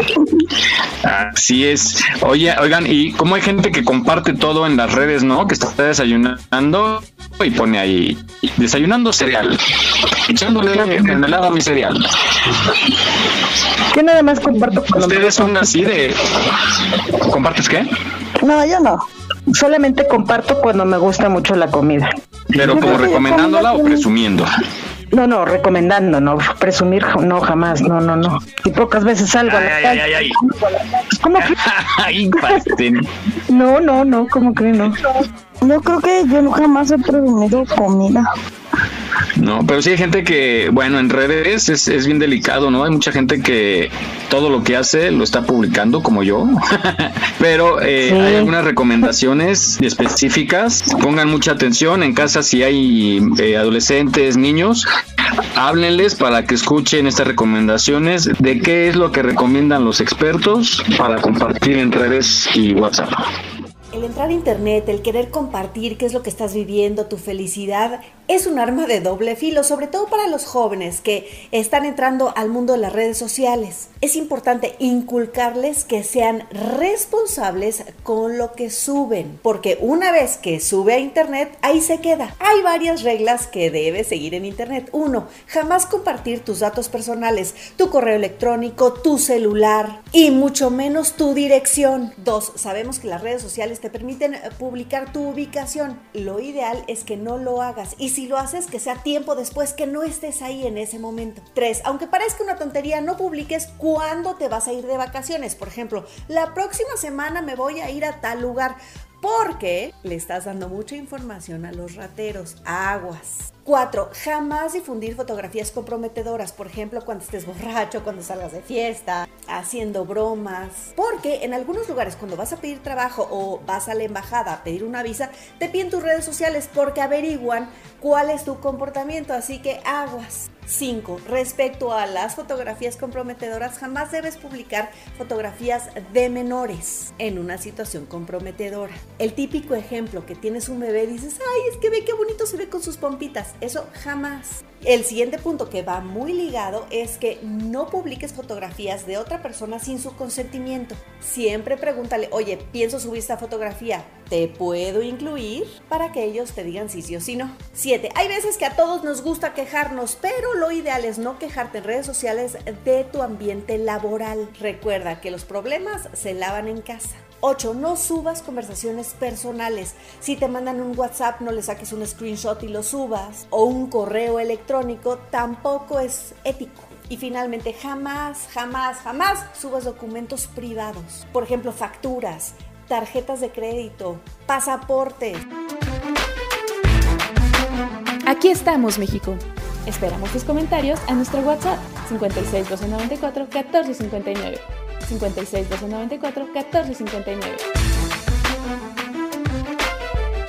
Así es. Oye, oigan, y como hay gente que comparte todo en las redes, ¿no? Que está desayunando y pone ahí desayunando cereal, echándole en helado a mi cereal. Yo nada más comparto con Ustedes son así de ¿Compartes qué? No, yo no. Solamente comparto cuando me gusta mucho la comida. Pero como recomendándola o presumiendo. No, no, recomendando, no, presumir, no, jamás, no, no, no. Y pocas veces salgo a la Ay, calle. ay, ay, ¿Cómo que? No, no, no, ¿cómo que no? Yo creo que yo jamás he presumido comida. No, pero sí hay gente que, bueno, en redes es, es bien delicado, ¿no? Hay mucha gente que todo lo que hace lo está publicando, como yo. pero eh, Sí. hay algunas recomendaciones específicas. Pongan mucha atención en casa si hay eh, adolescentes, niños. Háblenles para que escuchen estas recomendaciones de qué es lo que recomiendan los expertos para compartir en redes y WhatsApp. El entrar a internet, el querer compartir qué es lo que estás viviendo, tu felicidad, es un arma de doble filo, sobre todo para los jóvenes que están entrando al mundo de las redes sociales. Es importante inculcarles que sean responsables con lo que suben, porque una vez que sube a internet, ahí se queda. Hay varias reglas que debes seguir en internet. Uno, jamás compartir tus datos personales, tu correo electrónico, tu celular y mucho menos tu dirección. Dos, sabemos que las redes sociales te permiten publicar tu ubicación. Lo ideal es que no lo hagas y si lo haces que sea tiempo después que no estés ahí en ese momento. Tres, aunque parezca una tontería, no publiques cuándo te vas a ir de vacaciones. Por ejemplo, la próxima semana me voy a ir a tal lugar porque le estás dando mucha información a los rateros. Aguas. 4. Jamás difundir fotografías comprometedoras, por ejemplo, cuando estés borracho, cuando salgas de fiesta, haciendo bromas. Porque en algunos lugares, cuando vas a pedir trabajo o vas a la embajada a pedir una visa, te piden tus redes sociales porque averiguan cuál es tu comportamiento. Así que aguas. 5. Respecto a las fotografías comprometedoras, jamás debes publicar fotografías de menores en una situación comprometedora. El típico ejemplo que tienes un bebé dices, ay, es que ve qué bonito se ve con sus pompitas. Eso jamás. El siguiente punto que va muy ligado es que no publiques fotografías de otra persona sin su consentimiento. Siempre pregúntale, oye, pienso subir esta fotografía, ¿te puedo incluir? Para que ellos te digan sí, sí o sí no. 7. Hay veces que a todos nos gusta quejarnos, pero lo ideal es no quejarte en redes sociales de tu ambiente laboral. Recuerda que los problemas se lavan en casa. 8. No subas conversaciones personales. Si te mandan un WhatsApp, no le saques un screenshot y lo subas. O un correo electrónico, tampoco es ético. Y finalmente, jamás, jamás, jamás subas documentos privados. Por ejemplo, facturas, tarjetas de crédito, pasaporte. Aquí estamos, México. Esperamos tus comentarios a nuestro WhatsApp 56 294 1459. 56 294 1459.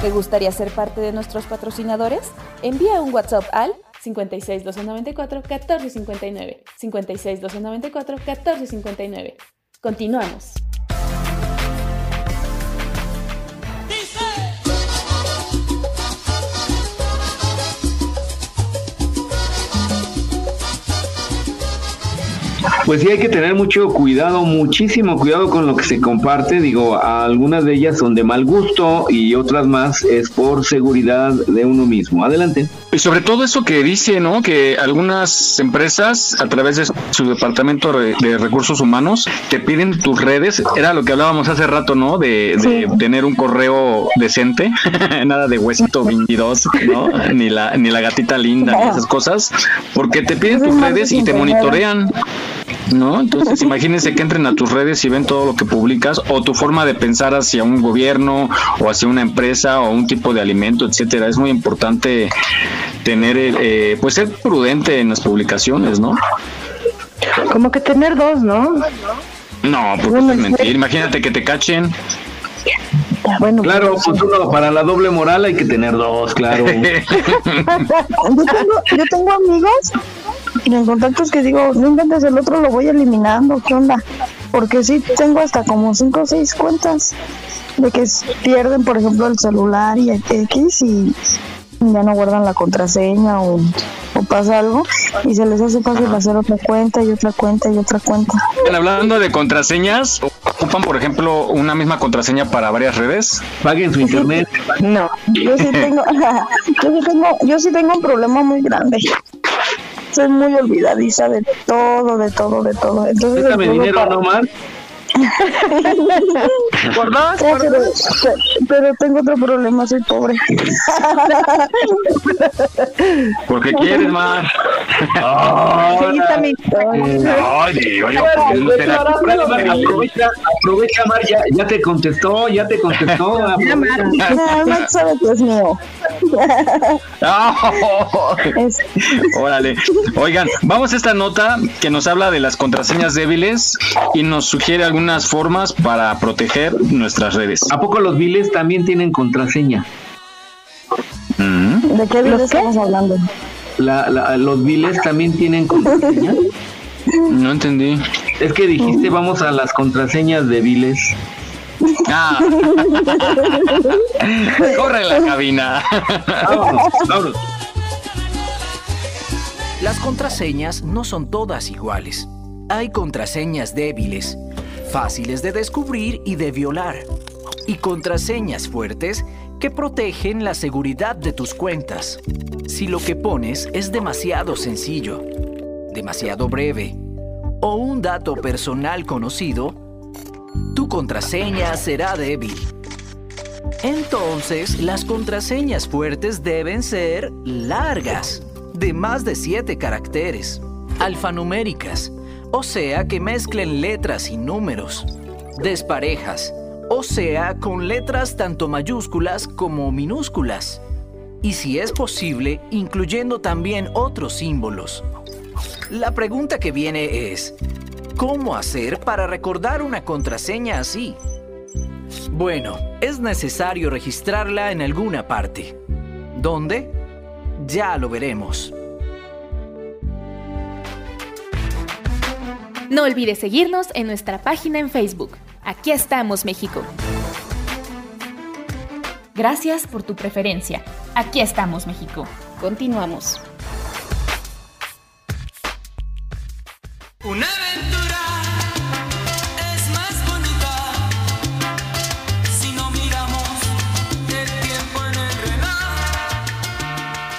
¿Te gustaría ser parte de nuestros patrocinadores? Envía un WhatsApp al 56 294 1459. 56 294 1459. Continuamos. Pues sí, hay que tener mucho cuidado, muchísimo cuidado con lo que se comparte. Digo, algunas de ellas son de mal gusto y otras más es por seguridad de uno mismo. Adelante. Y sobre todo eso que dice, ¿no? Que algunas empresas, a través de su departamento de recursos humanos, te piden tus redes. Era lo que hablábamos hace rato, ¿no? De, de tener un correo decente. Nada de huesito 22, ¿no? Ni la, ni la gatita linda, ni esas cosas. Porque te piden tus redes y te monitorean. ¿No? Entonces imagínense que entren a tus redes y ven todo lo que publicas o tu forma de pensar hacia un gobierno o hacia una empresa o un tipo de alimento, etcétera. Es muy importante tener, eh, pues ser prudente en las publicaciones, ¿no? Como que tener dos, ¿no? No, porque es mentir. Imagínate que te cachen. Bueno, Claro, pues uno para la doble moral hay que tener dos, claro. yo, tengo, yo tengo amigos en contactos que digo, no intentes el otro, lo voy eliminando, ¿qué onda? Porque sí tengo hasta como cinco o seis cuentas de que pierden, por ejemplo, el celular y X y ya no guardan la contraseña o, o pasa algo y se les hace fácil hacer otra cuenta y otra cuenta y otra cuenta. Hablando de contraseñas, ¿ocupan, por ejemplo, una misma contraseña para varias redes? Paguen su internet. No, yo sí tengo, yo sí tengo, yo sí tengo un problema muy grande. Soy muy olvidadiza de todo, de todo, de todo. Entonces, dinero, no. Por dos, pero, pero tengo otro problema, soy pobre. Porque quieres más. Sí, también. Ay, Dios, yo- Aprovecha, aprovecha, Mar, ya, ya te contestó, ya te contestó. No, no sabe que es mío. Órale. Oigan, vamos a esta nota que nos habla de las contraseñas débiles y nos sugiere formas para proteger nuestras redes. ¿A poco los viles también tienen contraseña? ¿De qué video estamos hablando? La, la- ¿Los viles también tienen contraseña? No entendí. Es que dijiste vamos a las contraseñas de viles. Ah. Corre la cabina. Las contraseñas no son todas iguales. Hay contraseñas débiles, fáciles de descubrir y de violar, y contraseñas fuertes que protegen la seguridad de tus cuentas. Si lo que pones es demasiado sencillo, demasiado breve o un dato personal conocido, tu contraseña será débil. Entonces, las contraseñas fuertes deben ser largas, de más de 7 caracteres, alfanuméricas, o sea que mezclen letras y números, desparejas, o sea con letras tanto mayúsculas como minúsculas, y si es posible, incluyendo también otros símbolos. La pregunta que viene es, ¿cómo hacer para recordar una contraseña así? Bueno, es necesario registrarla en alguna parte. ¿Dónde? Ya lo veremos. No olvides seguirnos en nuestra página en Facebook. Aquí estamos, México. Gracias por tu preferencia. Aquí estamos, México. Continuamos.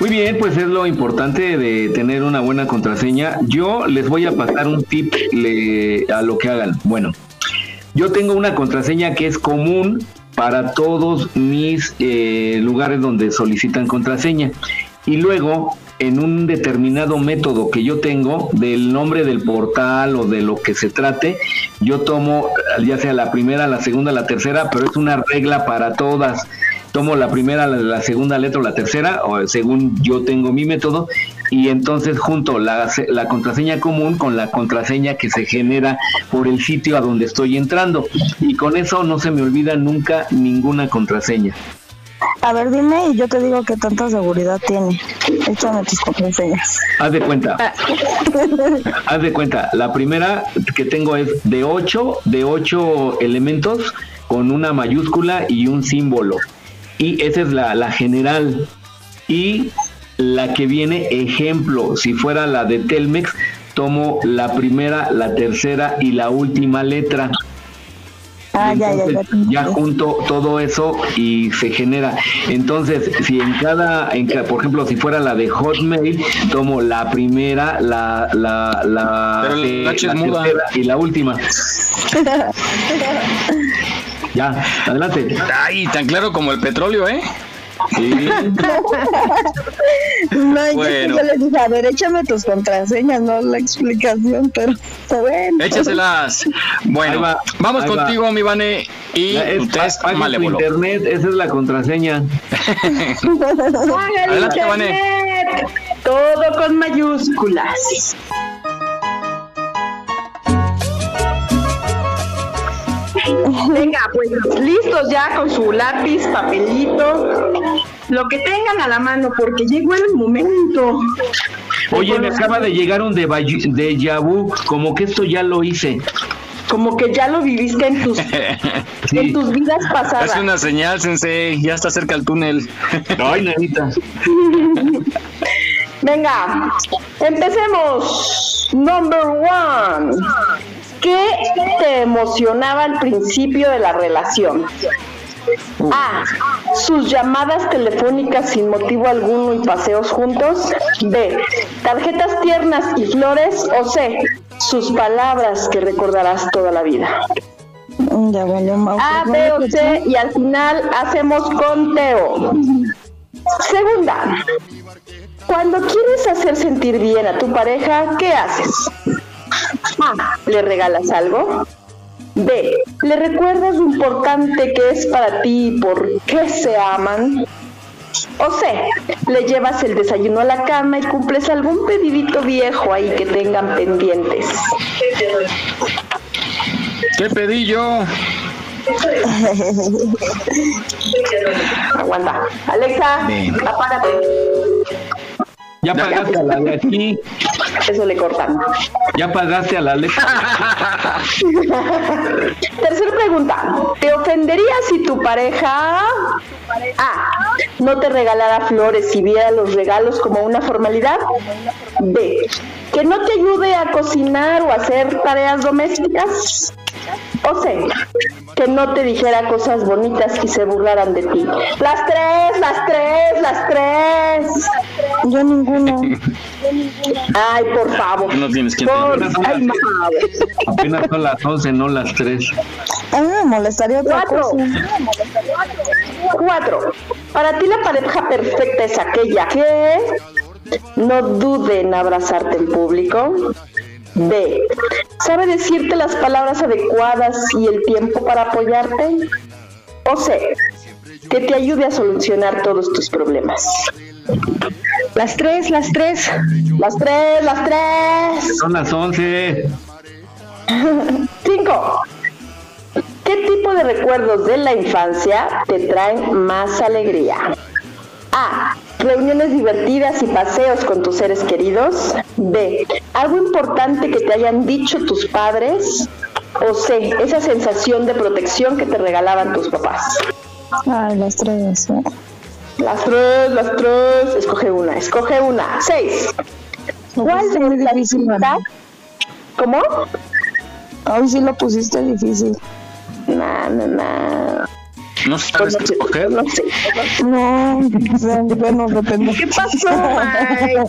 Muy bien, pues es lo importante de tener una buena contraseña. Yo les voy a pasar un tip le- a lo que hagan. Bueno, yo tengo una contraseña que es común para todos mis eh, lugares donde solicitan contraseña. Y luego, en un determinado método que yo tengo, del nombre del portal o de lo que se trate, yo tomo ya sea la primera, la segunda, la tercera, pero es una regla para todas tomo la primera, la, la segunda letra o la tercera, o según yo tengo mi método, y entonces junto la, la contraseña común con la contraseña que se genera por el sitio a donde estoy entrando. Y con eso no se me olvida nunca ninguna contraseña. A ver, dime y yo te digo qué tanta seguridad tiene. Échame tus contraseñas. Haz de cuenta. Haz de cuenta, la primera que tengo es de 8, de 8 elementos con una mayúscula y un símbolo. Y esa es la, la general. Y la que viene ejemplo, si fuera la de Telmex, tomo la primera, la tercera y la última letra. Ah, ya, ya, ya. Entonces, ya junto todo eso y se genera. Entonces, si en cada, en ca- por ejemplo, si fuera la de Hotmail, tomo la primera, la, la, la, Pero la eh, la muda. tercera y la última. Ya, adelante. Ay, tan claro como el petróleo, ¿eh? Sí. No, Bueno. yo le dije, a ver, échame tus contraseñas, no la explicación, pero está bueno. Échaselas. Bueno, va, vamos va. contigo, mi Vane, y Es- tu test pague tu malévolo. internet, esa es la contraseña. Adelante, Vane. internet. Todo con mayúsculas. Venga, pues listos ya con su lápiz, papelito, lo que tengan a la mano, porque llegó el momento. Oye, me acaba de llegar un de déjà vu, como que esto ya lo hice. Como que ya lo viviste en tus, en tus vidas pasadas. Hace una señal, sensei, ya está cerca el túnel. Ay, nanita. Venga, empecemos. Number one. ¿Qué te emocionaba al principio de la relación? A. Sus llamadas telefónicas sin motivo alguno y paseos juntos. B. Tarjetas tiernas y flores. O C. Sus palabras que recordarás toda la vida. Ya valió Mau. A, B o C y al final hacemos conteo. Segunda, cuando quieres hacer sentir bien a tu pareja, ¿qué haces? A, le regalas algo. B, le recuerdas lo importante que es para ti y por qué se aman. O C, le llevas el desayuno a la cama y cumples algún pedidito viejo ahí que tengan pendientes. ¿Qué pedí yo? Aguanta. Alexa, apágate. Ya pagaste a la de aquí, Eso le cortan. ya pagaste a la letra. Tercera pregunta. ¿Te ofendería si tu pareja A. No te regalara flores y viera los regalos como una formalidad? B. Que no te ayude a cocinar o a hacer tareas domésticas? O C. Que no te dijera cosas bonitas y se burlaran de ti. Las tres, las tres, las tres. Yo ninguno. Ay, por favor. No tienes que Por ay. Apenas son las 11, no las 3. A mí me molestaría otra Cuatro. cosa. Cuatro. Para ti la pareja perfecta es aquella que no dude en abrazarte en público. B. Sabe decirte las palabras adecuadas y el tiempo para apoyarte. O C. Que te ayude a solucionar todos tus problemas. Las tres, las tres. Las tres, las tres. Son las 11. Cinco. ¿Qué tipo de recuerdos de la infancia te traen más alegría? A. Reuniones divertidas y paseos con tus seres queridos. B. Algo importante que te hayan dicho tus padres. O C. Esa sensación de protección que te regalaban tus papás. Ay, las tres. ¿eh? Las tres, las tres. Escoge una, escoge una. Seis. ¿Cuál muy estas difícil, citas- ¿Cómo? Hoy sí lo pusiste difícil. No, no, no. ¿No sabes qué escoger? No sé. No, bueno, depende. ¿Qué pasó, Mike?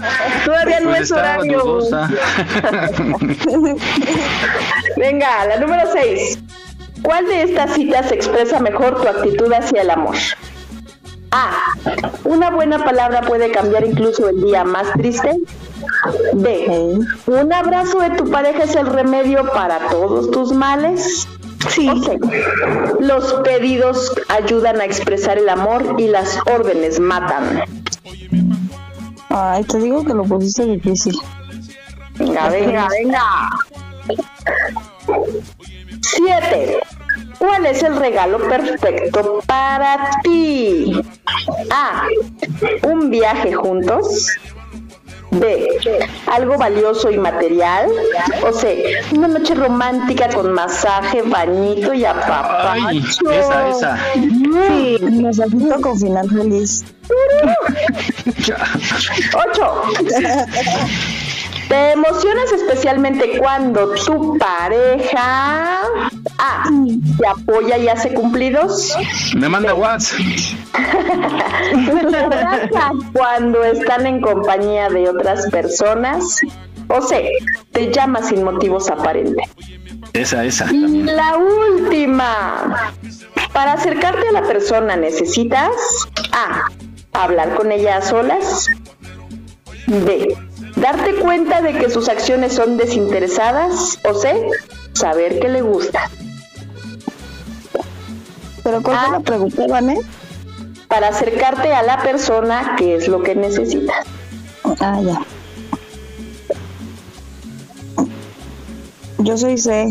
Todavía no Pues es horario. dudosa. Venga, la número 6. ¿Cuál de estas citas expresa mejor tu actitud hacia el amor? A. Una buena palabra puede cambiar incluso el día más triste. B. Un abrazo de tu pareja es el remedio para todos tus males. Sí. Los pedidos ayudan a expresar el amor y las órdenes matan. Ay, te digo que lo pusiste difícil. Venga, venga, venga. Siete. ¿Cuál es el regalo perfecto para ti? A. Un viaje juntos. B. Algo valioso y material. O C. Una noche romántica con masaje, bañito y apapacho. Ay, esa, esa. Sí, mensajito con final feliz. Ocho. Te emocionas especialmente cuando tu pareja A. Te apoya y hace cumplidos. Me manda WhatsApp. Abraza cuando están en compañía de otras personas. O C. Te llama sin motivos aparentes. Esa, esa. Y la última. Para acercarte a la persona necesitas A. Hablar con ella a solas. B. Darte cuenta de que sus acciones son desinteresadas. O C. Saber que le gusta. ¿Pero cuál fue la pregunta, Vané? Para acercarte a la persona, ¿qué es lo que necesitas? Ah, ya. Yo soy C.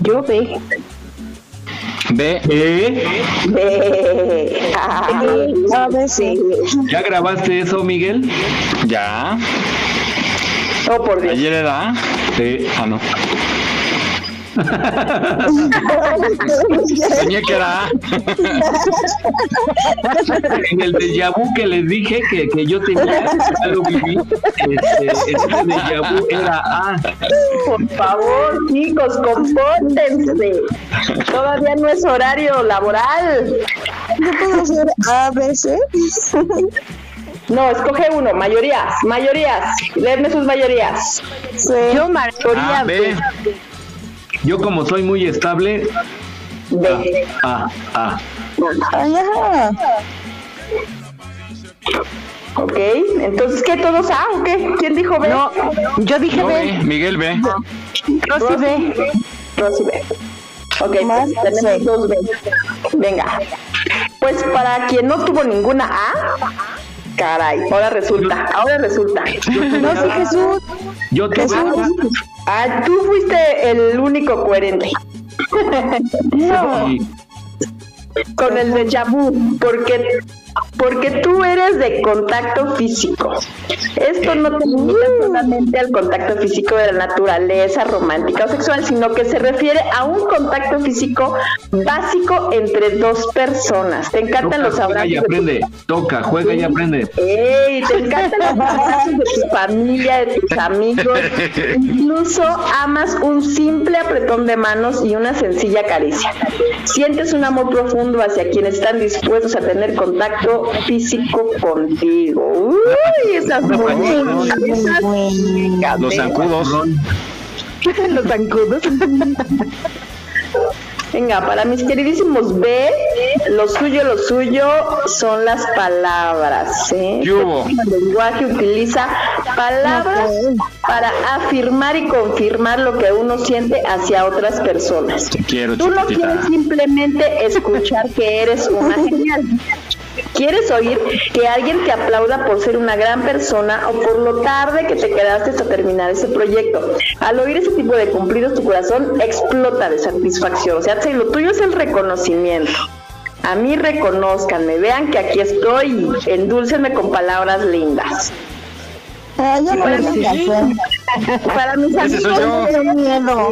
Yo B. B. B. A, B, C. ¿Ya grabaste eso, Miguel? Ya. Oh, por Dios. Ayer era. Sí. Ah, no. Tenía que era. En el déjà vu que les dije que, que yo tenía, ya lo viví, este, ese déjà vu era A. Por favor, chicos, compórtense. Todavía no es horario laboral. ¿No puedo hacer A, B, C? No, escoge uno, mayorías, mayorías. Denme sus mayorías. Yo mayoría A, B. Yo como soy muy estable, B. A, A. Ay, ajá. Ok, entonces, ¿qué? ¿Todos A o qué? ¿Quién dijo B? No, yo dije Yo B. B, Miguel B. Rosy B. Rosy B. Ok, pues tenemos dos B. Venga. Pues para quien no tuvo ninguna A, caray, ahora resulta, ahora resulta. No, sí, Jesús. Yo tuve Jesús. Ah, tú fuiste el único coherente. Sí. Con el déjà vu, porque porque tú eres de contacto físico. Esto no te limita solamente al contacto físico de la naturaleza romántica o sexual, sino que se refiere a un contacto físico básico entre dos personas. Te encantan los y abrazos. de tu- aprende. Toca, juega y aprende. ¡Ey! Te encantan los abrazos de tu familia, de tus amigos. Incluso amas un simple apretón de manos y una sencilla caricia. Sientes un amor profundo hacia quienes están dispuestos a tener contacto físico contigo. ¡Uy! Esas muñecas, Los zancudos. Los zancudos. Venga, para mis queridísimos B, lo suyo, lo suyo son las palabras. ¿eh? ¿Qué hubo? El lenguaje utiliza palabras para afirmar y confirmar lo que uno siente hacia otras personas. Te quiero, Tú no quieres simplemente escuchar que eres una genial. Quieres oír que alguien te aplauda por ser una gran persona o por lo tarde que te quedaste hasta terminar ese proyecto. Al oír ese tipo de cumplidos, tu corazón explota de satisfacción. O sea, si lo tuyo es el reconocimiento. A mí reconozcanme, vean que aquí estoy y endúlcenme con palabras lindas. Yo no mí- hacer. Para mis amigos. Tengo miedo.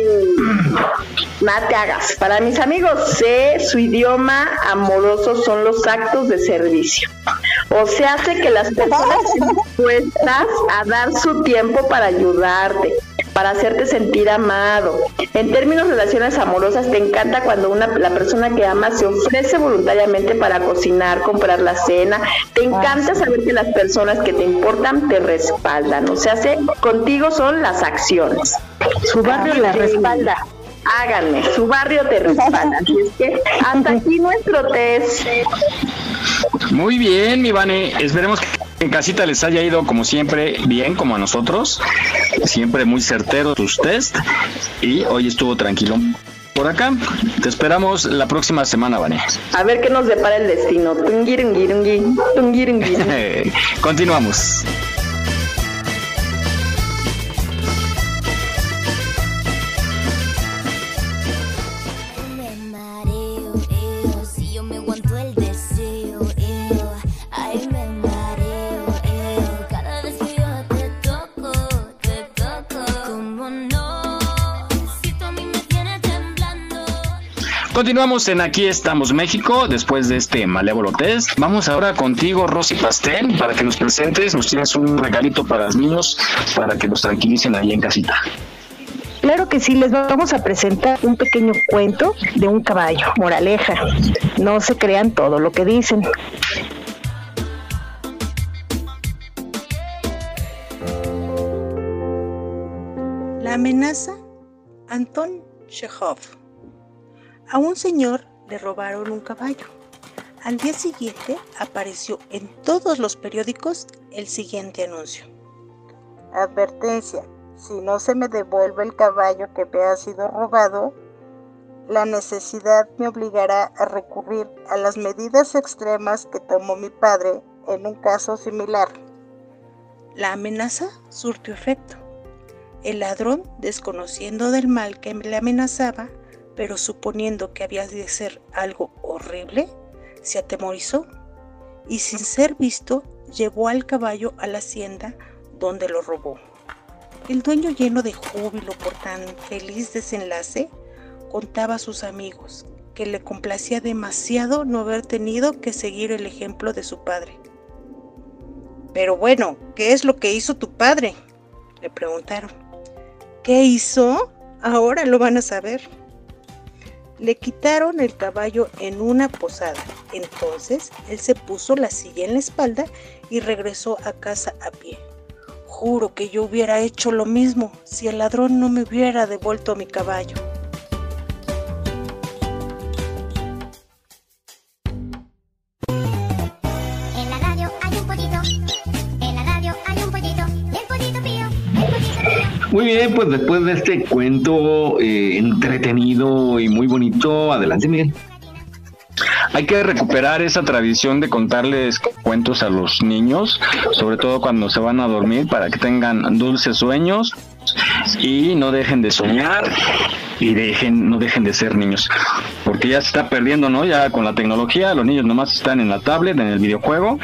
no te hagas. Para mis amigos, sé su idioma amoroso son los actos de servicio. O se hace que las personas estén dispuestas a dar su tiempo para ayudarte, para hacerte sentir amado. En términos de relaciones amorosas, te encanta cuando una, la persona que amas se ofrece voluntariamente para cocinar, comprar la cena. Te encanta saber que las personas que te importan te respaldan. O sea, se- contigo son las acciones. Su barrio la respalda. Háganme, su barrio te respalda. Así es que hasta aquí nuestro test. Muy bien, mi Vane. Esperemos que en casita les haya ido como siempre bien, como a nosotros. Siempre muy certeros tus test. Y hoy estuvo tranquilo por acá. Te esperamos la próxima semana, Vane. A ver qué nos depara el destino. Continuamos. Continuamos en Aquí estamos México después de este malévolo test. Vamos ahora contigo, Rosy Pastel, para que nos presentes. Nos tienes un regalito para los niños para que los tranquilicen ahí en casita. Claro que sí, les vamos a presentar un pequeño cuento de un caballo, moraleja. No se crean todo lo que dicen. La amenaza, Anton Chekhov. A un señor le robaron un caballo. Al día siguiente apareció en todos los periódicos el siguiente anuncio. Advertencia, si no se me devuelve el caballo que me ha sido robado, la necesidad me obligará a recurrir a las medidas extremas que tomó mi padre en un caso similar. La amenaza surtió efecto. El ladrón, desconociendo del mal que le amenazaba, pero suponiendo que había de ser algo horrible, se atemorizó y sin ser visto llevó al caballo a la hacienda donde lo robó. El dueño lleno de júbilo por tan feliz desenlace contaba a sus amigos que le complacía demasiado no haber tenido que seguir el ejemplo de su padre. Pero bueno, ¿qué es lo que hizo tu padre? le preguntaron. ¿Qué hizo? Ahora lo van a saber. Le quitaron el caballo en una posada. Entonces él se puso la silla en la espalda y regresó a casa a pie. Juro que yo hubiera hecho lo mismo si el ladrón no me hubiera devuelto mi caballo. Muy bien, pues después de este cuento eh, entretenido y muy bonito, adelante Miguel. Hay que recuperar esa tradición de contarles cuentos a los niños, sobre todo cuando se van a dormir, para que tengan dulces sueños y no dejen de soñar y dejen, no dejen de ser niños. Porque ya se está perdiendo, ¿no? Ya con la tecnología, los niños nomás están en la tablet, en el videojuego,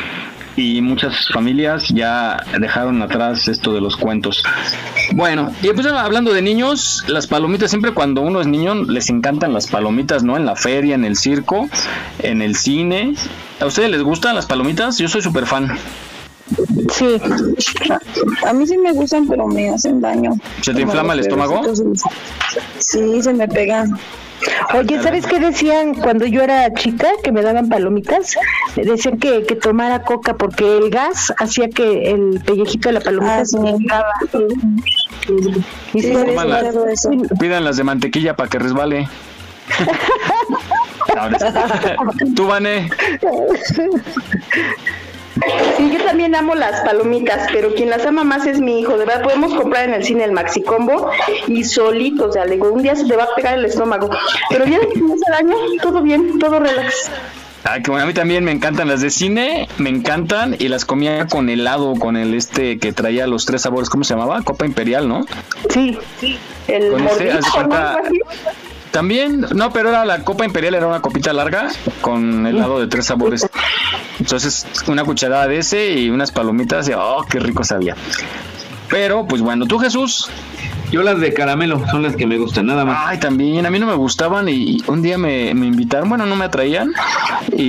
y muchas familias ya dejaron atrás esto de los cuentos. Bueno, y pues hablando de niños, las palomitas, siempre cuando uno es niño les encantan las palomitas, ¿no? En la feria, en el circo, en el cine. ¿A ustedes les gustan las palomitas? Yo soy súper fan. Sí, a mí sí me gustan, pero me hacen daño. ¿Se te inflama el estómago? Sí, se me pegan. Oye, ¿sabes qué decían cuando yo era chica que me daban palomitas? Decían que, que tomara coca porque el gas hacía que el pellejito de la palomita Ah, se sí. me hinchaba. Y sí, la- pidan las de mantequilla para que resbale. Ahora sí. Tú, Vane. Sí, yo también amo las palomitas, pero quien las ama más es mi hijo. De verdad, podemos comprar en el cine el Maxi Combo y solito, o sea, le digo, un día se te va a pegar el estómago. Pero ya no hace daño, todo bien, todo relax. Ay, que bueno, a mí también me encantan las de cine, me encantan y las comía con helado, con el este que traía los tres sabores, ¿cómo se llamaba? Copa Imperial, ¿no? Sí, sí. El Con ese, ¿no? También, no, pero era la Copa Imperial, era una copita larga con helado de tres sabores. Entonces, una cucharada de ese y unas palomitas y oh, qué rico sabía. Pero, pues bueno, tú Jesús. Yo las de caramelo son las que me gustan, nada más. Ay, también, a mí no me gustaban y un día me, me invitaron, bueno, no me atraían y,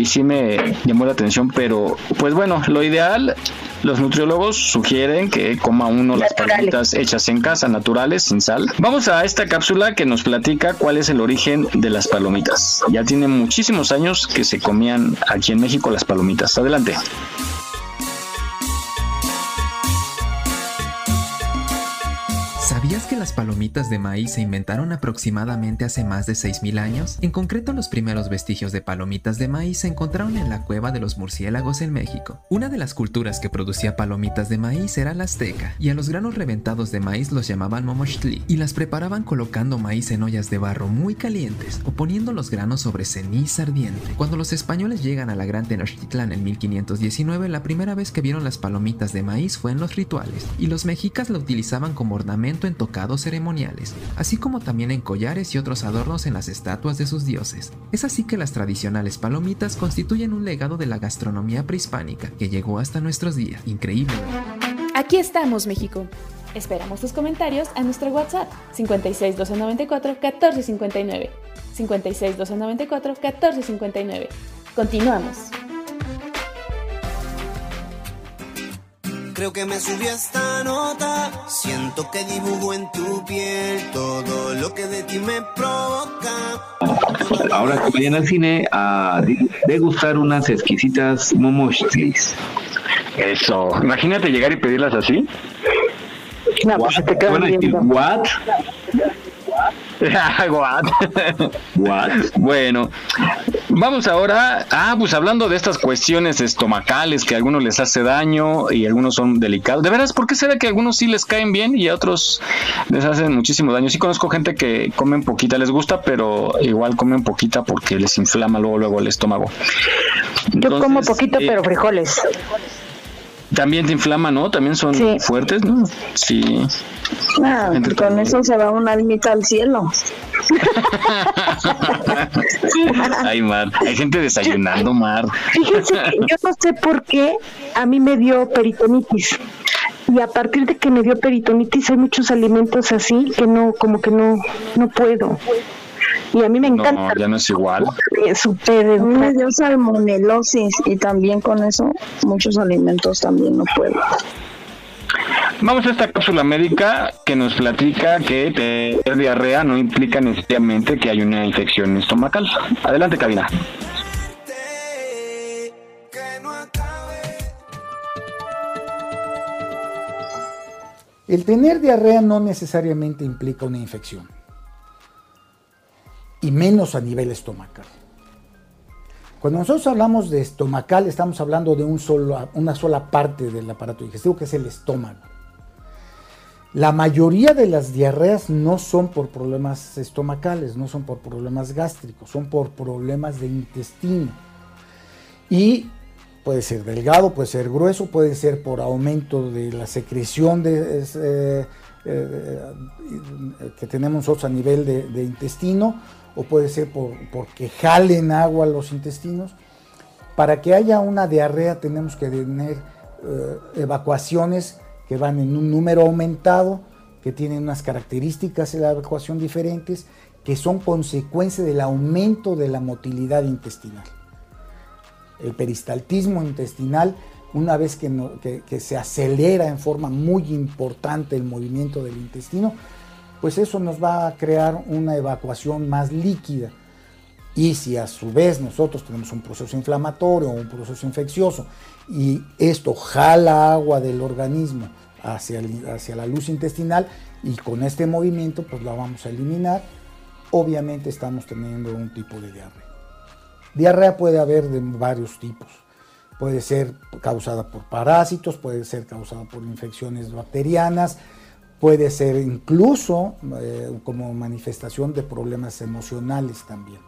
y sí me llamó la atención, pero pues bueno, lo ideal, los nutriólogos sugieren que coma uno las palomitas hechas en casa, naturales, sin sal. Vamos a esta cápsula que nos platica cuál es el origen de las palomitas. Ya tiene muchísimos años que se comían aquí en México las palomitas. Adelante. ¿Sabías que las palomitas de maíz se inventaron aproximadamente hace más de 6.000 años? En concreto, los primeros vestigios de palomitas de maíz se encontraron en la cueva de los murciélagos en México. Una de las culturas que producía palomitas de maíz era la azteca, y a los granos reventados de maíz los llamaban momochtli, y las preparaban colocando maíz en ollas de barro muy calientes o poniendo los granos sobre ceniza ardiente. Cuando los españoles llegan a la Gran Tenochtitlán en 1519, la primera vez que vieron las palomitas de maíz fue en los rituales, y los mexicas la utilizaban como ornamento en tocados ceremoniales, así como también en collares y otros adornos en las estatuas de sus dioses. Es así que las tradicionales palomitas constituyen un legado de la gastronomía prehispánica que llegó hasta nuestros días. Increíble. Aquí estamos, México. Esperamos tus comentarios a nuestro WhatsApp 56 294 1459. 56 294 1459. Continuamos. Creo que me subió esta nota. Siento que dibujo en tu piel todo lo que de ti me provoca. Ahora que vayan al cine a degustar unas exquisitas momochtlis. Eso. Imagínate llegar y pedirlas así. No, pues se te quedan a viendo. ¿what? What? What? Bueno, vamos ahora. Ah, pues hablando de estas cuestiones estomacales que a algunos les hace daño y algunos son delicados. De veras, ¿por qué será que a algunos sí les caen bien y a otros les hacen muchísimo daño? Sí conozco gente que comen poquita, les gusta, pero igual comen poquita porque les inflama luego luego el estómago. Yo como poquito, eh, pero frijoles. También te inflama, ¿no? También son fuertes, ¿no? Sí. Ah, con eso se va una almita al cielo. Ay, Mar. Hay gente desayunando, Mar. Fíjense que yo no sé por qué a mí me dio peritonitis. Y a partir de que me dio peritonitis hay muchos alimentos así que no, como que no, no puedo. Y a mí me encanta. No, ya no es igual. Súper. Me dio salmonelosis y también con eso muchos alimentos también no puedo. Vamos a esta cápsula médica que nos platica que tener diarrea no implica necesariamente que hay una infección estomacal. Adelante, cabina. El tener diarrea no necesariamente implica una infección, y menos a nivel estomacal. Cuando nosotros hablamos de estomacal, estamos hablando de una sola parte del aparato digestivo, que es el estómago. La mayoría de las diarreas no son por problemas estomacales, no son por problemas gástricos, son por problemas de intestino. Y puede ser delgado, puede ser grueso, puede ser por aumento de la secreción eh, eh, que tenemos nosotros a nivel de intestino, o puede ser por, porque jalen agua los intestinos. Para que haya una diarrea tenemos que tener eh, evacuaciones que van en un número aumentado, que tienen unas características de la evacuación diferentes, que son consecuencia del aumento de la motilidad intestinal. El peristaltismo intestinal, una vez que, se acelera en forma muy importante el movimiento del intestino, pues eso nos va a crear una evacuación más líquida. Y si a su vez nosotros tenemos un proceso inflamatorio o un proceso infeccioso y esto jala agua del organismo hacia, hacia la luz intestinal y con este movimiento pues la vamos a eliminar, obviamente estamos teniendo un tipo de diarrea. Diarrea puede haber de varios tipos. Puede ser causada por parásitos, puede ser causada por infecciones bacterianas, puede ser incluso eh, como manifestación de problemas emocionales también.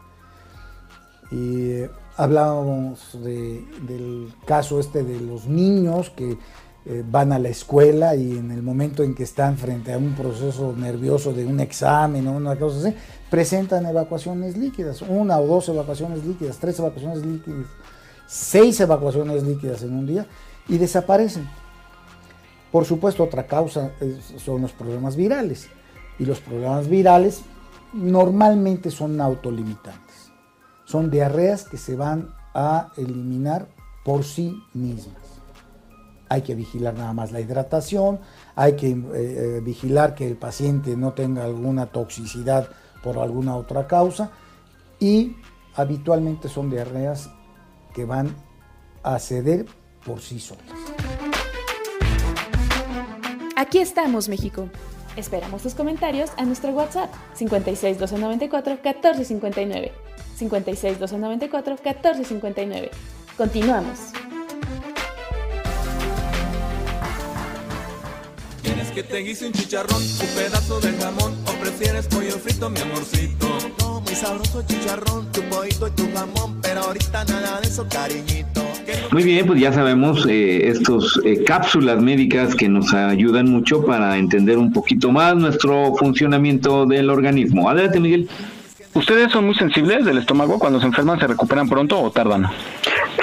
Y eh, hablábamos de- del caso este de los niños que eh, van a la escuela y en el momento en que están frente a un proceso nervioso de un examen o una cosa así, presentan evacuaciones líquidas, una o dos evacuaciones líquidas, tres evacuaciones líquidas, seis evacuaciones líquidas en un día y desaparecen. Por supuesto, otra causa son los problemas virales. Y los problemas virales normalmente son autolimitantes. Son diarreas que se van a eliminar por sí mismas. Hay que vigilar nada más la hidratación, hay que eh, eh, vigilar que el paciente no tenga alguna toxicidad por alguna otra causa y habitualmente son diarreas que van a ceder por sí solas. Aquí estamos, México. Esperamos tus comentarios a nuestro WhatsApp 56 294 1459. 56 294 1459. Continuamos. ¿Quieres que te guise un chicharrón, un pedazo de jamón o prefieres pollo frito, mi amorcito? No, muy sabroso chicharrón, tu pollito y tu jamón, pero ahorita nada de eso, cariñito. Muy bien, pues ya sabemos eh, estos eh, cápsulas médicas que nos ayudan mucho para entender un poquito más nuestro funcionamiento del organismo. Adelante, Miguel. ¿Ustedes son muy sensibles del estómago? Cuando se enferman, ¿se recuperan pronto o tardan?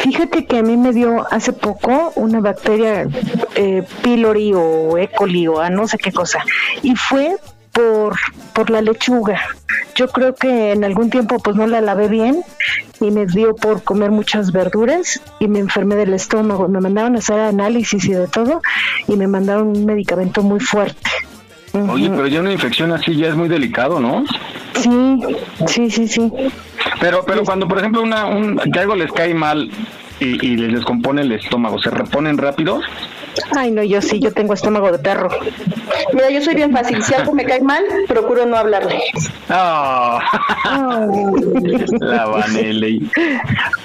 Fíjate que a mí me dio hace poco una bacteria eh, pylori o E. coli o a no sé qué cosa. Y fue por, por la lechuga. Yo creo que en algún tiempo pues no la lavé bien y me dio por comer muchas verduras y me enfermé del estómago. Me mandaron a hacer análisis y de todo y me mandaron un medicamento muy fuerte. Oye, pero ya una infección así ya es muy delicado, ¿no? Sí, sí, sí, sí. Pero, pero cuando, por ejemplo, una, un, que algo les cae mal y, y les descompone el estómago, ¿se reponen rápido? Ay, no, yo sí, yo tengo estómago de perro. Mira, yo soy bien fácil. Si algo me cae mal, procuro no hablarle. Ah. La Vanelli.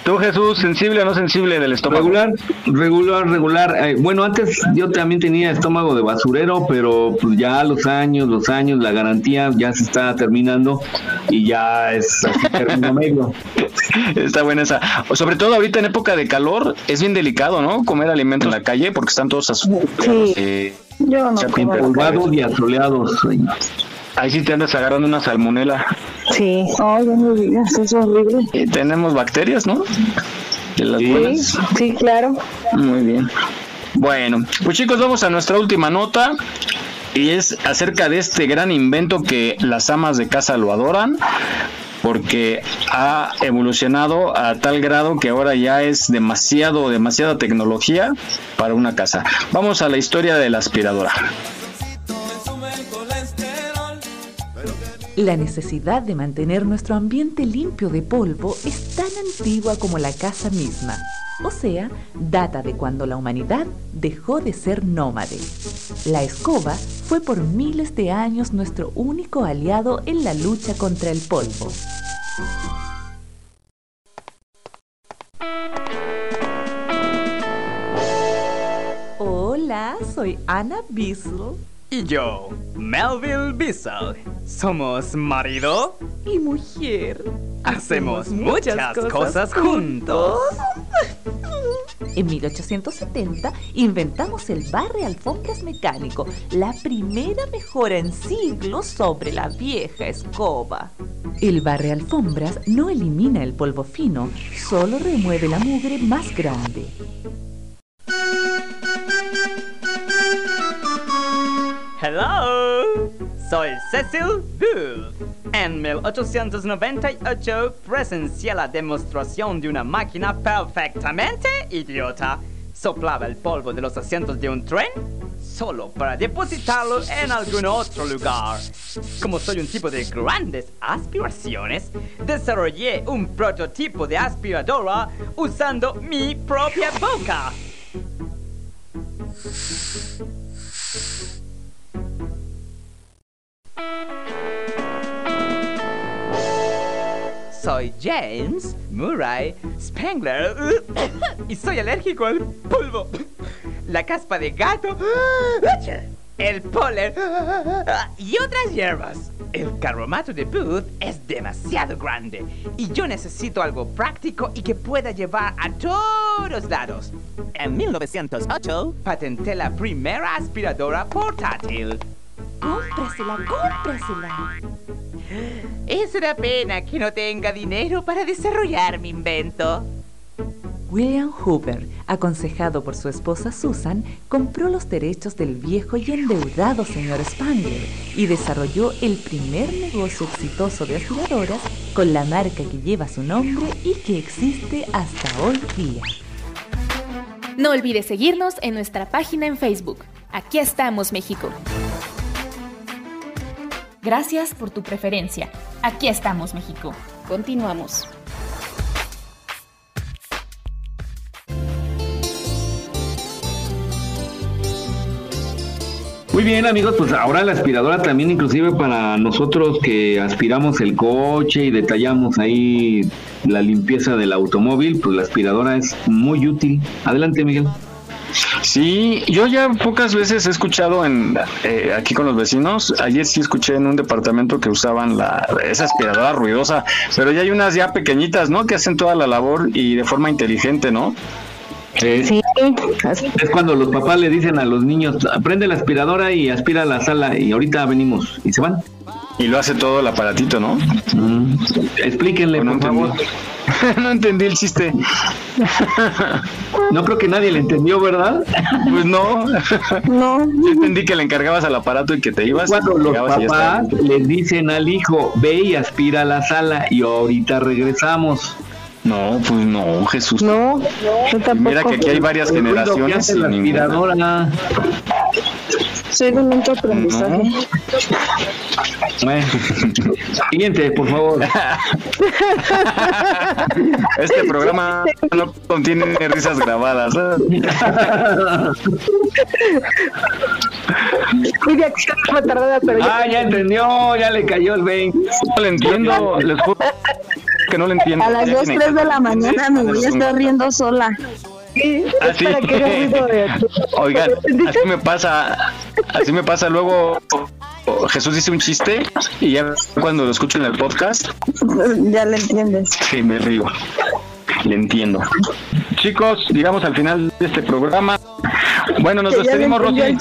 ¿Tú, Jesús, sensible o no sensible del estómago? Regular, regular, regular. Eh, bueno, antes yo también tenía estómago de basurero, pero pues ya los años, los años, la garantía ya se está terminando y ya es así medio. Está buena esa. Sobre todo ahorita en época de calor, es bien delicado, ¿no? Comer alimentos en la calle porque están todos azucarados. eh, Yo no y asoleados. Ahí sí te andas agarrando una salmonela. Sí. Ay, no me digas, es horrible. Eh, tenemos bacterias, ¿no? De las buenas. Sí, claro. Muy bien. Bueno, pues chicos, vamos a nuestra última nota. Y es acerca de este gran invento que las amas de casa lo adoran. Porque ha evolucionado a tal grado que ahora ya es demasiado, demasiada tecnología para una casa. Vamos a la historia de la aspiradora. La necesidad de mantener nuestro ambiente limpio de polvo es tan antigua como la casa misma, o sea, data de cuando la humanidad dejó de ser nómade. La escoba fue por miles de años nuestro único aliado en la lucha contra el polvo. Hola, soy Ana Bissell Y yo, Melville Bissell. Somos marido y mujer. Hacemos muchas cosas juntos. En 1870 inventamos el barre alfombras mecánico, la primera mejora en siglos sobre la vieja escoba. El barre alfombras no elimina el polvo fino, solo remueve la mugre más grande. Hello, soy Cecil Booth. En 1898 presencié la demostración de una máquina perfectamente idiota. Soplaba el polvo de los asientos de un tren solo para depositarlo en algún otro lugar. Como soy un tipo de grandes aspiraciones, desarrollé un prototipo de aspiradora usando mi propia boca. Soy James Murray Spengler y soy alérgico al polvo, la caspa de gato, el polen y otras hierbas. El carromato de Booth es demasiado grande y yo necesito algo práctico y que pueda llevar a todos lados. En 1908 patenté la primera aspiradora portátil. ¡Cómprasela, cómprasela! Es una pena que no tenga dinero para desarrollar mi invento. William Hooper, aconsejado por su esposa Susan, compró los derechos del viejo y endeudado señor Spangler y desarrolló el primer negocio exitoso de aspiradoras con la marca que lleva su nombre y que existe hasta hoy día. No olvides seguirnos en nuestra página en Facebook. Aquí estamos, México. Gracias por tu preferencia. Aquí estamos, México. Continuamos. Muy bien amigos, pues ahora la aspiradora también inclusive para nosotros que aspiramos el coche y detallamos ahí la limpieza del automóvil, pues la aspiradora es muy útil. Adelante Miguel. Sí, yo ya pocas veces he escuchado en eh, aquí con los vecinos. Ayer sí escuché en un departamento que usaban la esa aspiradora ruidosa, pero ya hay unas ya pequeñitas, ¿no? Que hacen toda la labor y de forma inteligente, ¿no? Sí. Es cuando los papás le dicen a los niños, prende la aspiradora y aspira la sala y ahorita venimos y se van. Y lo hace todo el aparatito, ¿no? Mm. Explíquenle, no por favor. no entendí el chiste. No creo que nadie le entendió, ¿verdad? Pues no. No. Yo entendí que le encargabas al aparato y que te ibas. Cuando los papás le dicen al hijo, ve y aspira la sala y ahorita regresamos. No, pues no, Jesús. No, yo tampoco. Mira que aquí hay varias El ruido que generaciones hace la y ninguna. Soy de lento aprendizaje. Bueno. Siguiente, por favor. Este programa no contiene risas grabadas. Fue tardada, pero Ah, ya entendió, ya le cayó el 20. No le entiendo, les juro que no le entiendo. A las 2, 3 de la mañana me voy a estar riendo sola. Así. Oigan, así me pasa, así me pasa luego. Jesús dice un chiste y ya cuando lo escucho en el podcast, Ya le entiendes. sí me río. Le entiendo. Chicos, llegamos al final de este programa. Bueno, nos despedimos, Rosy.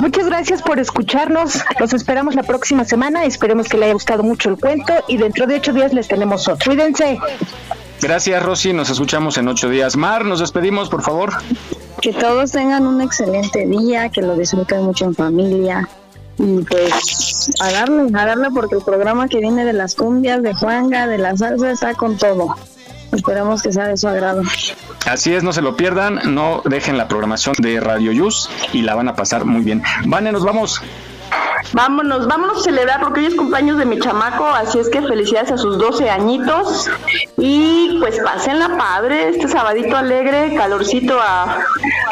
Muchas gracias por escucharnos. Los esperamos la próxima semana. Esperemos que le haya gustado mucho el cuento y dentro de ocho días les tenemos otro. Cuídense. Gracias, Rosy. Nos escuchamos en ocho días. Mar, nos despedimos, por favor. Que todos tengan un excelente día, que lo disfruten mucho en familia. Y pues a darle, a darle porque el programa que viene de las cumbias, de Juanga, de la salsa, está con todo. Esperamos que sea de su agrado. Así es, no se lo pierdan. No dejen la programación de Radio Yus y la van a pasar muy bien. Vane, nos vamos. Vámonos, vámonos a celebrar porque hoy es cumpleaños de mi chamaco, así es que felicidades a sus 12 añitos y pues pásenla padre, este sabadito alegre, calorcito a,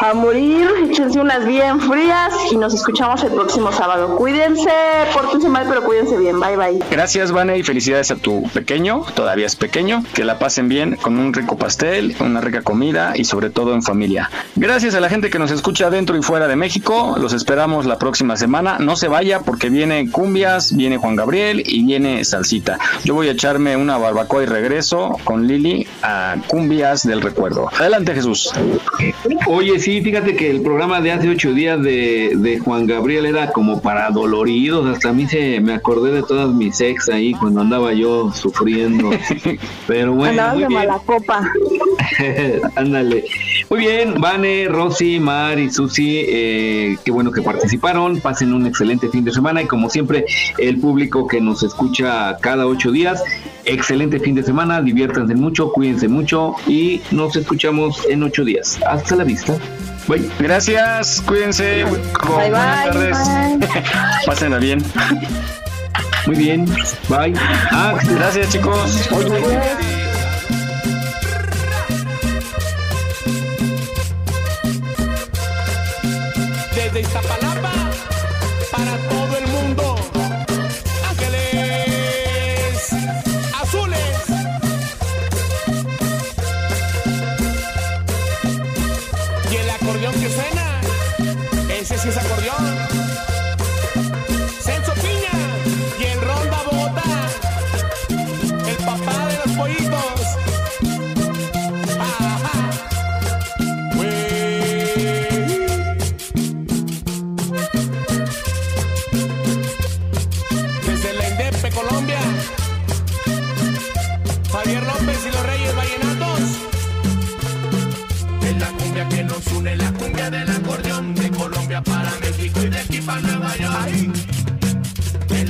a morir, échense unas bien frías y nos escuchamos el próximo sábado. Cuídense, pórtense mal pero cuídense bien, bye bye. Gracias, Vane, y felicidades a tu pequeño, todavía es pequeño, que la pasen bien con un rico pastel, una rica comida y sobre todo en familia. Gracias a la gente que nos escucha dentro y fuera de México, los esperamos la próxima semana. No se vaya porque viene cumbias, viene Juan Gabriel y viene salsita. Yo voy a echarme una barbacoa y regreso con Lili a cumbias del recuerdo. Adelante, Jesús. Oye, sí, fíjate que el programa de hace ocho días de, de Juan Gabriel era como para doloridos. Hasta a mí se me acordé de todas mis ex ahí cuando andaba yo sufriendo. Pero bueno, Andabas muy de bien. mala copa. Ándale. Muy bien, Vane, Rosy, Mar y Susi, eh, qué bueno que participaron. Pasen un excelente fin de semana y como siempre, el público que nos escucha cada ocho días, excelente fin de semana, diviértanse mucho, cuídense mucho y nos escuchamos en ocho días. Hasta la vista. Bye. Gracias, cuídense. Bye, Buenas bye, tardes. Pásenla bien. Muy bien. Bye. Ah, gracias, chicos.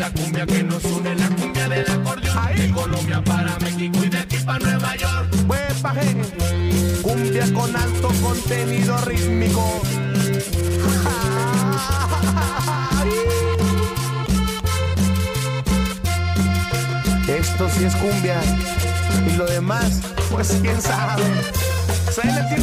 La cumbia que nos une, la cumbia del acordeón. De Colombia para México y de aquí para Nueva York. Huepaje, cumbia con alto contenido rítmico. Esto sí es cumbia. Y lo demás, pues quién sabe. Suena el.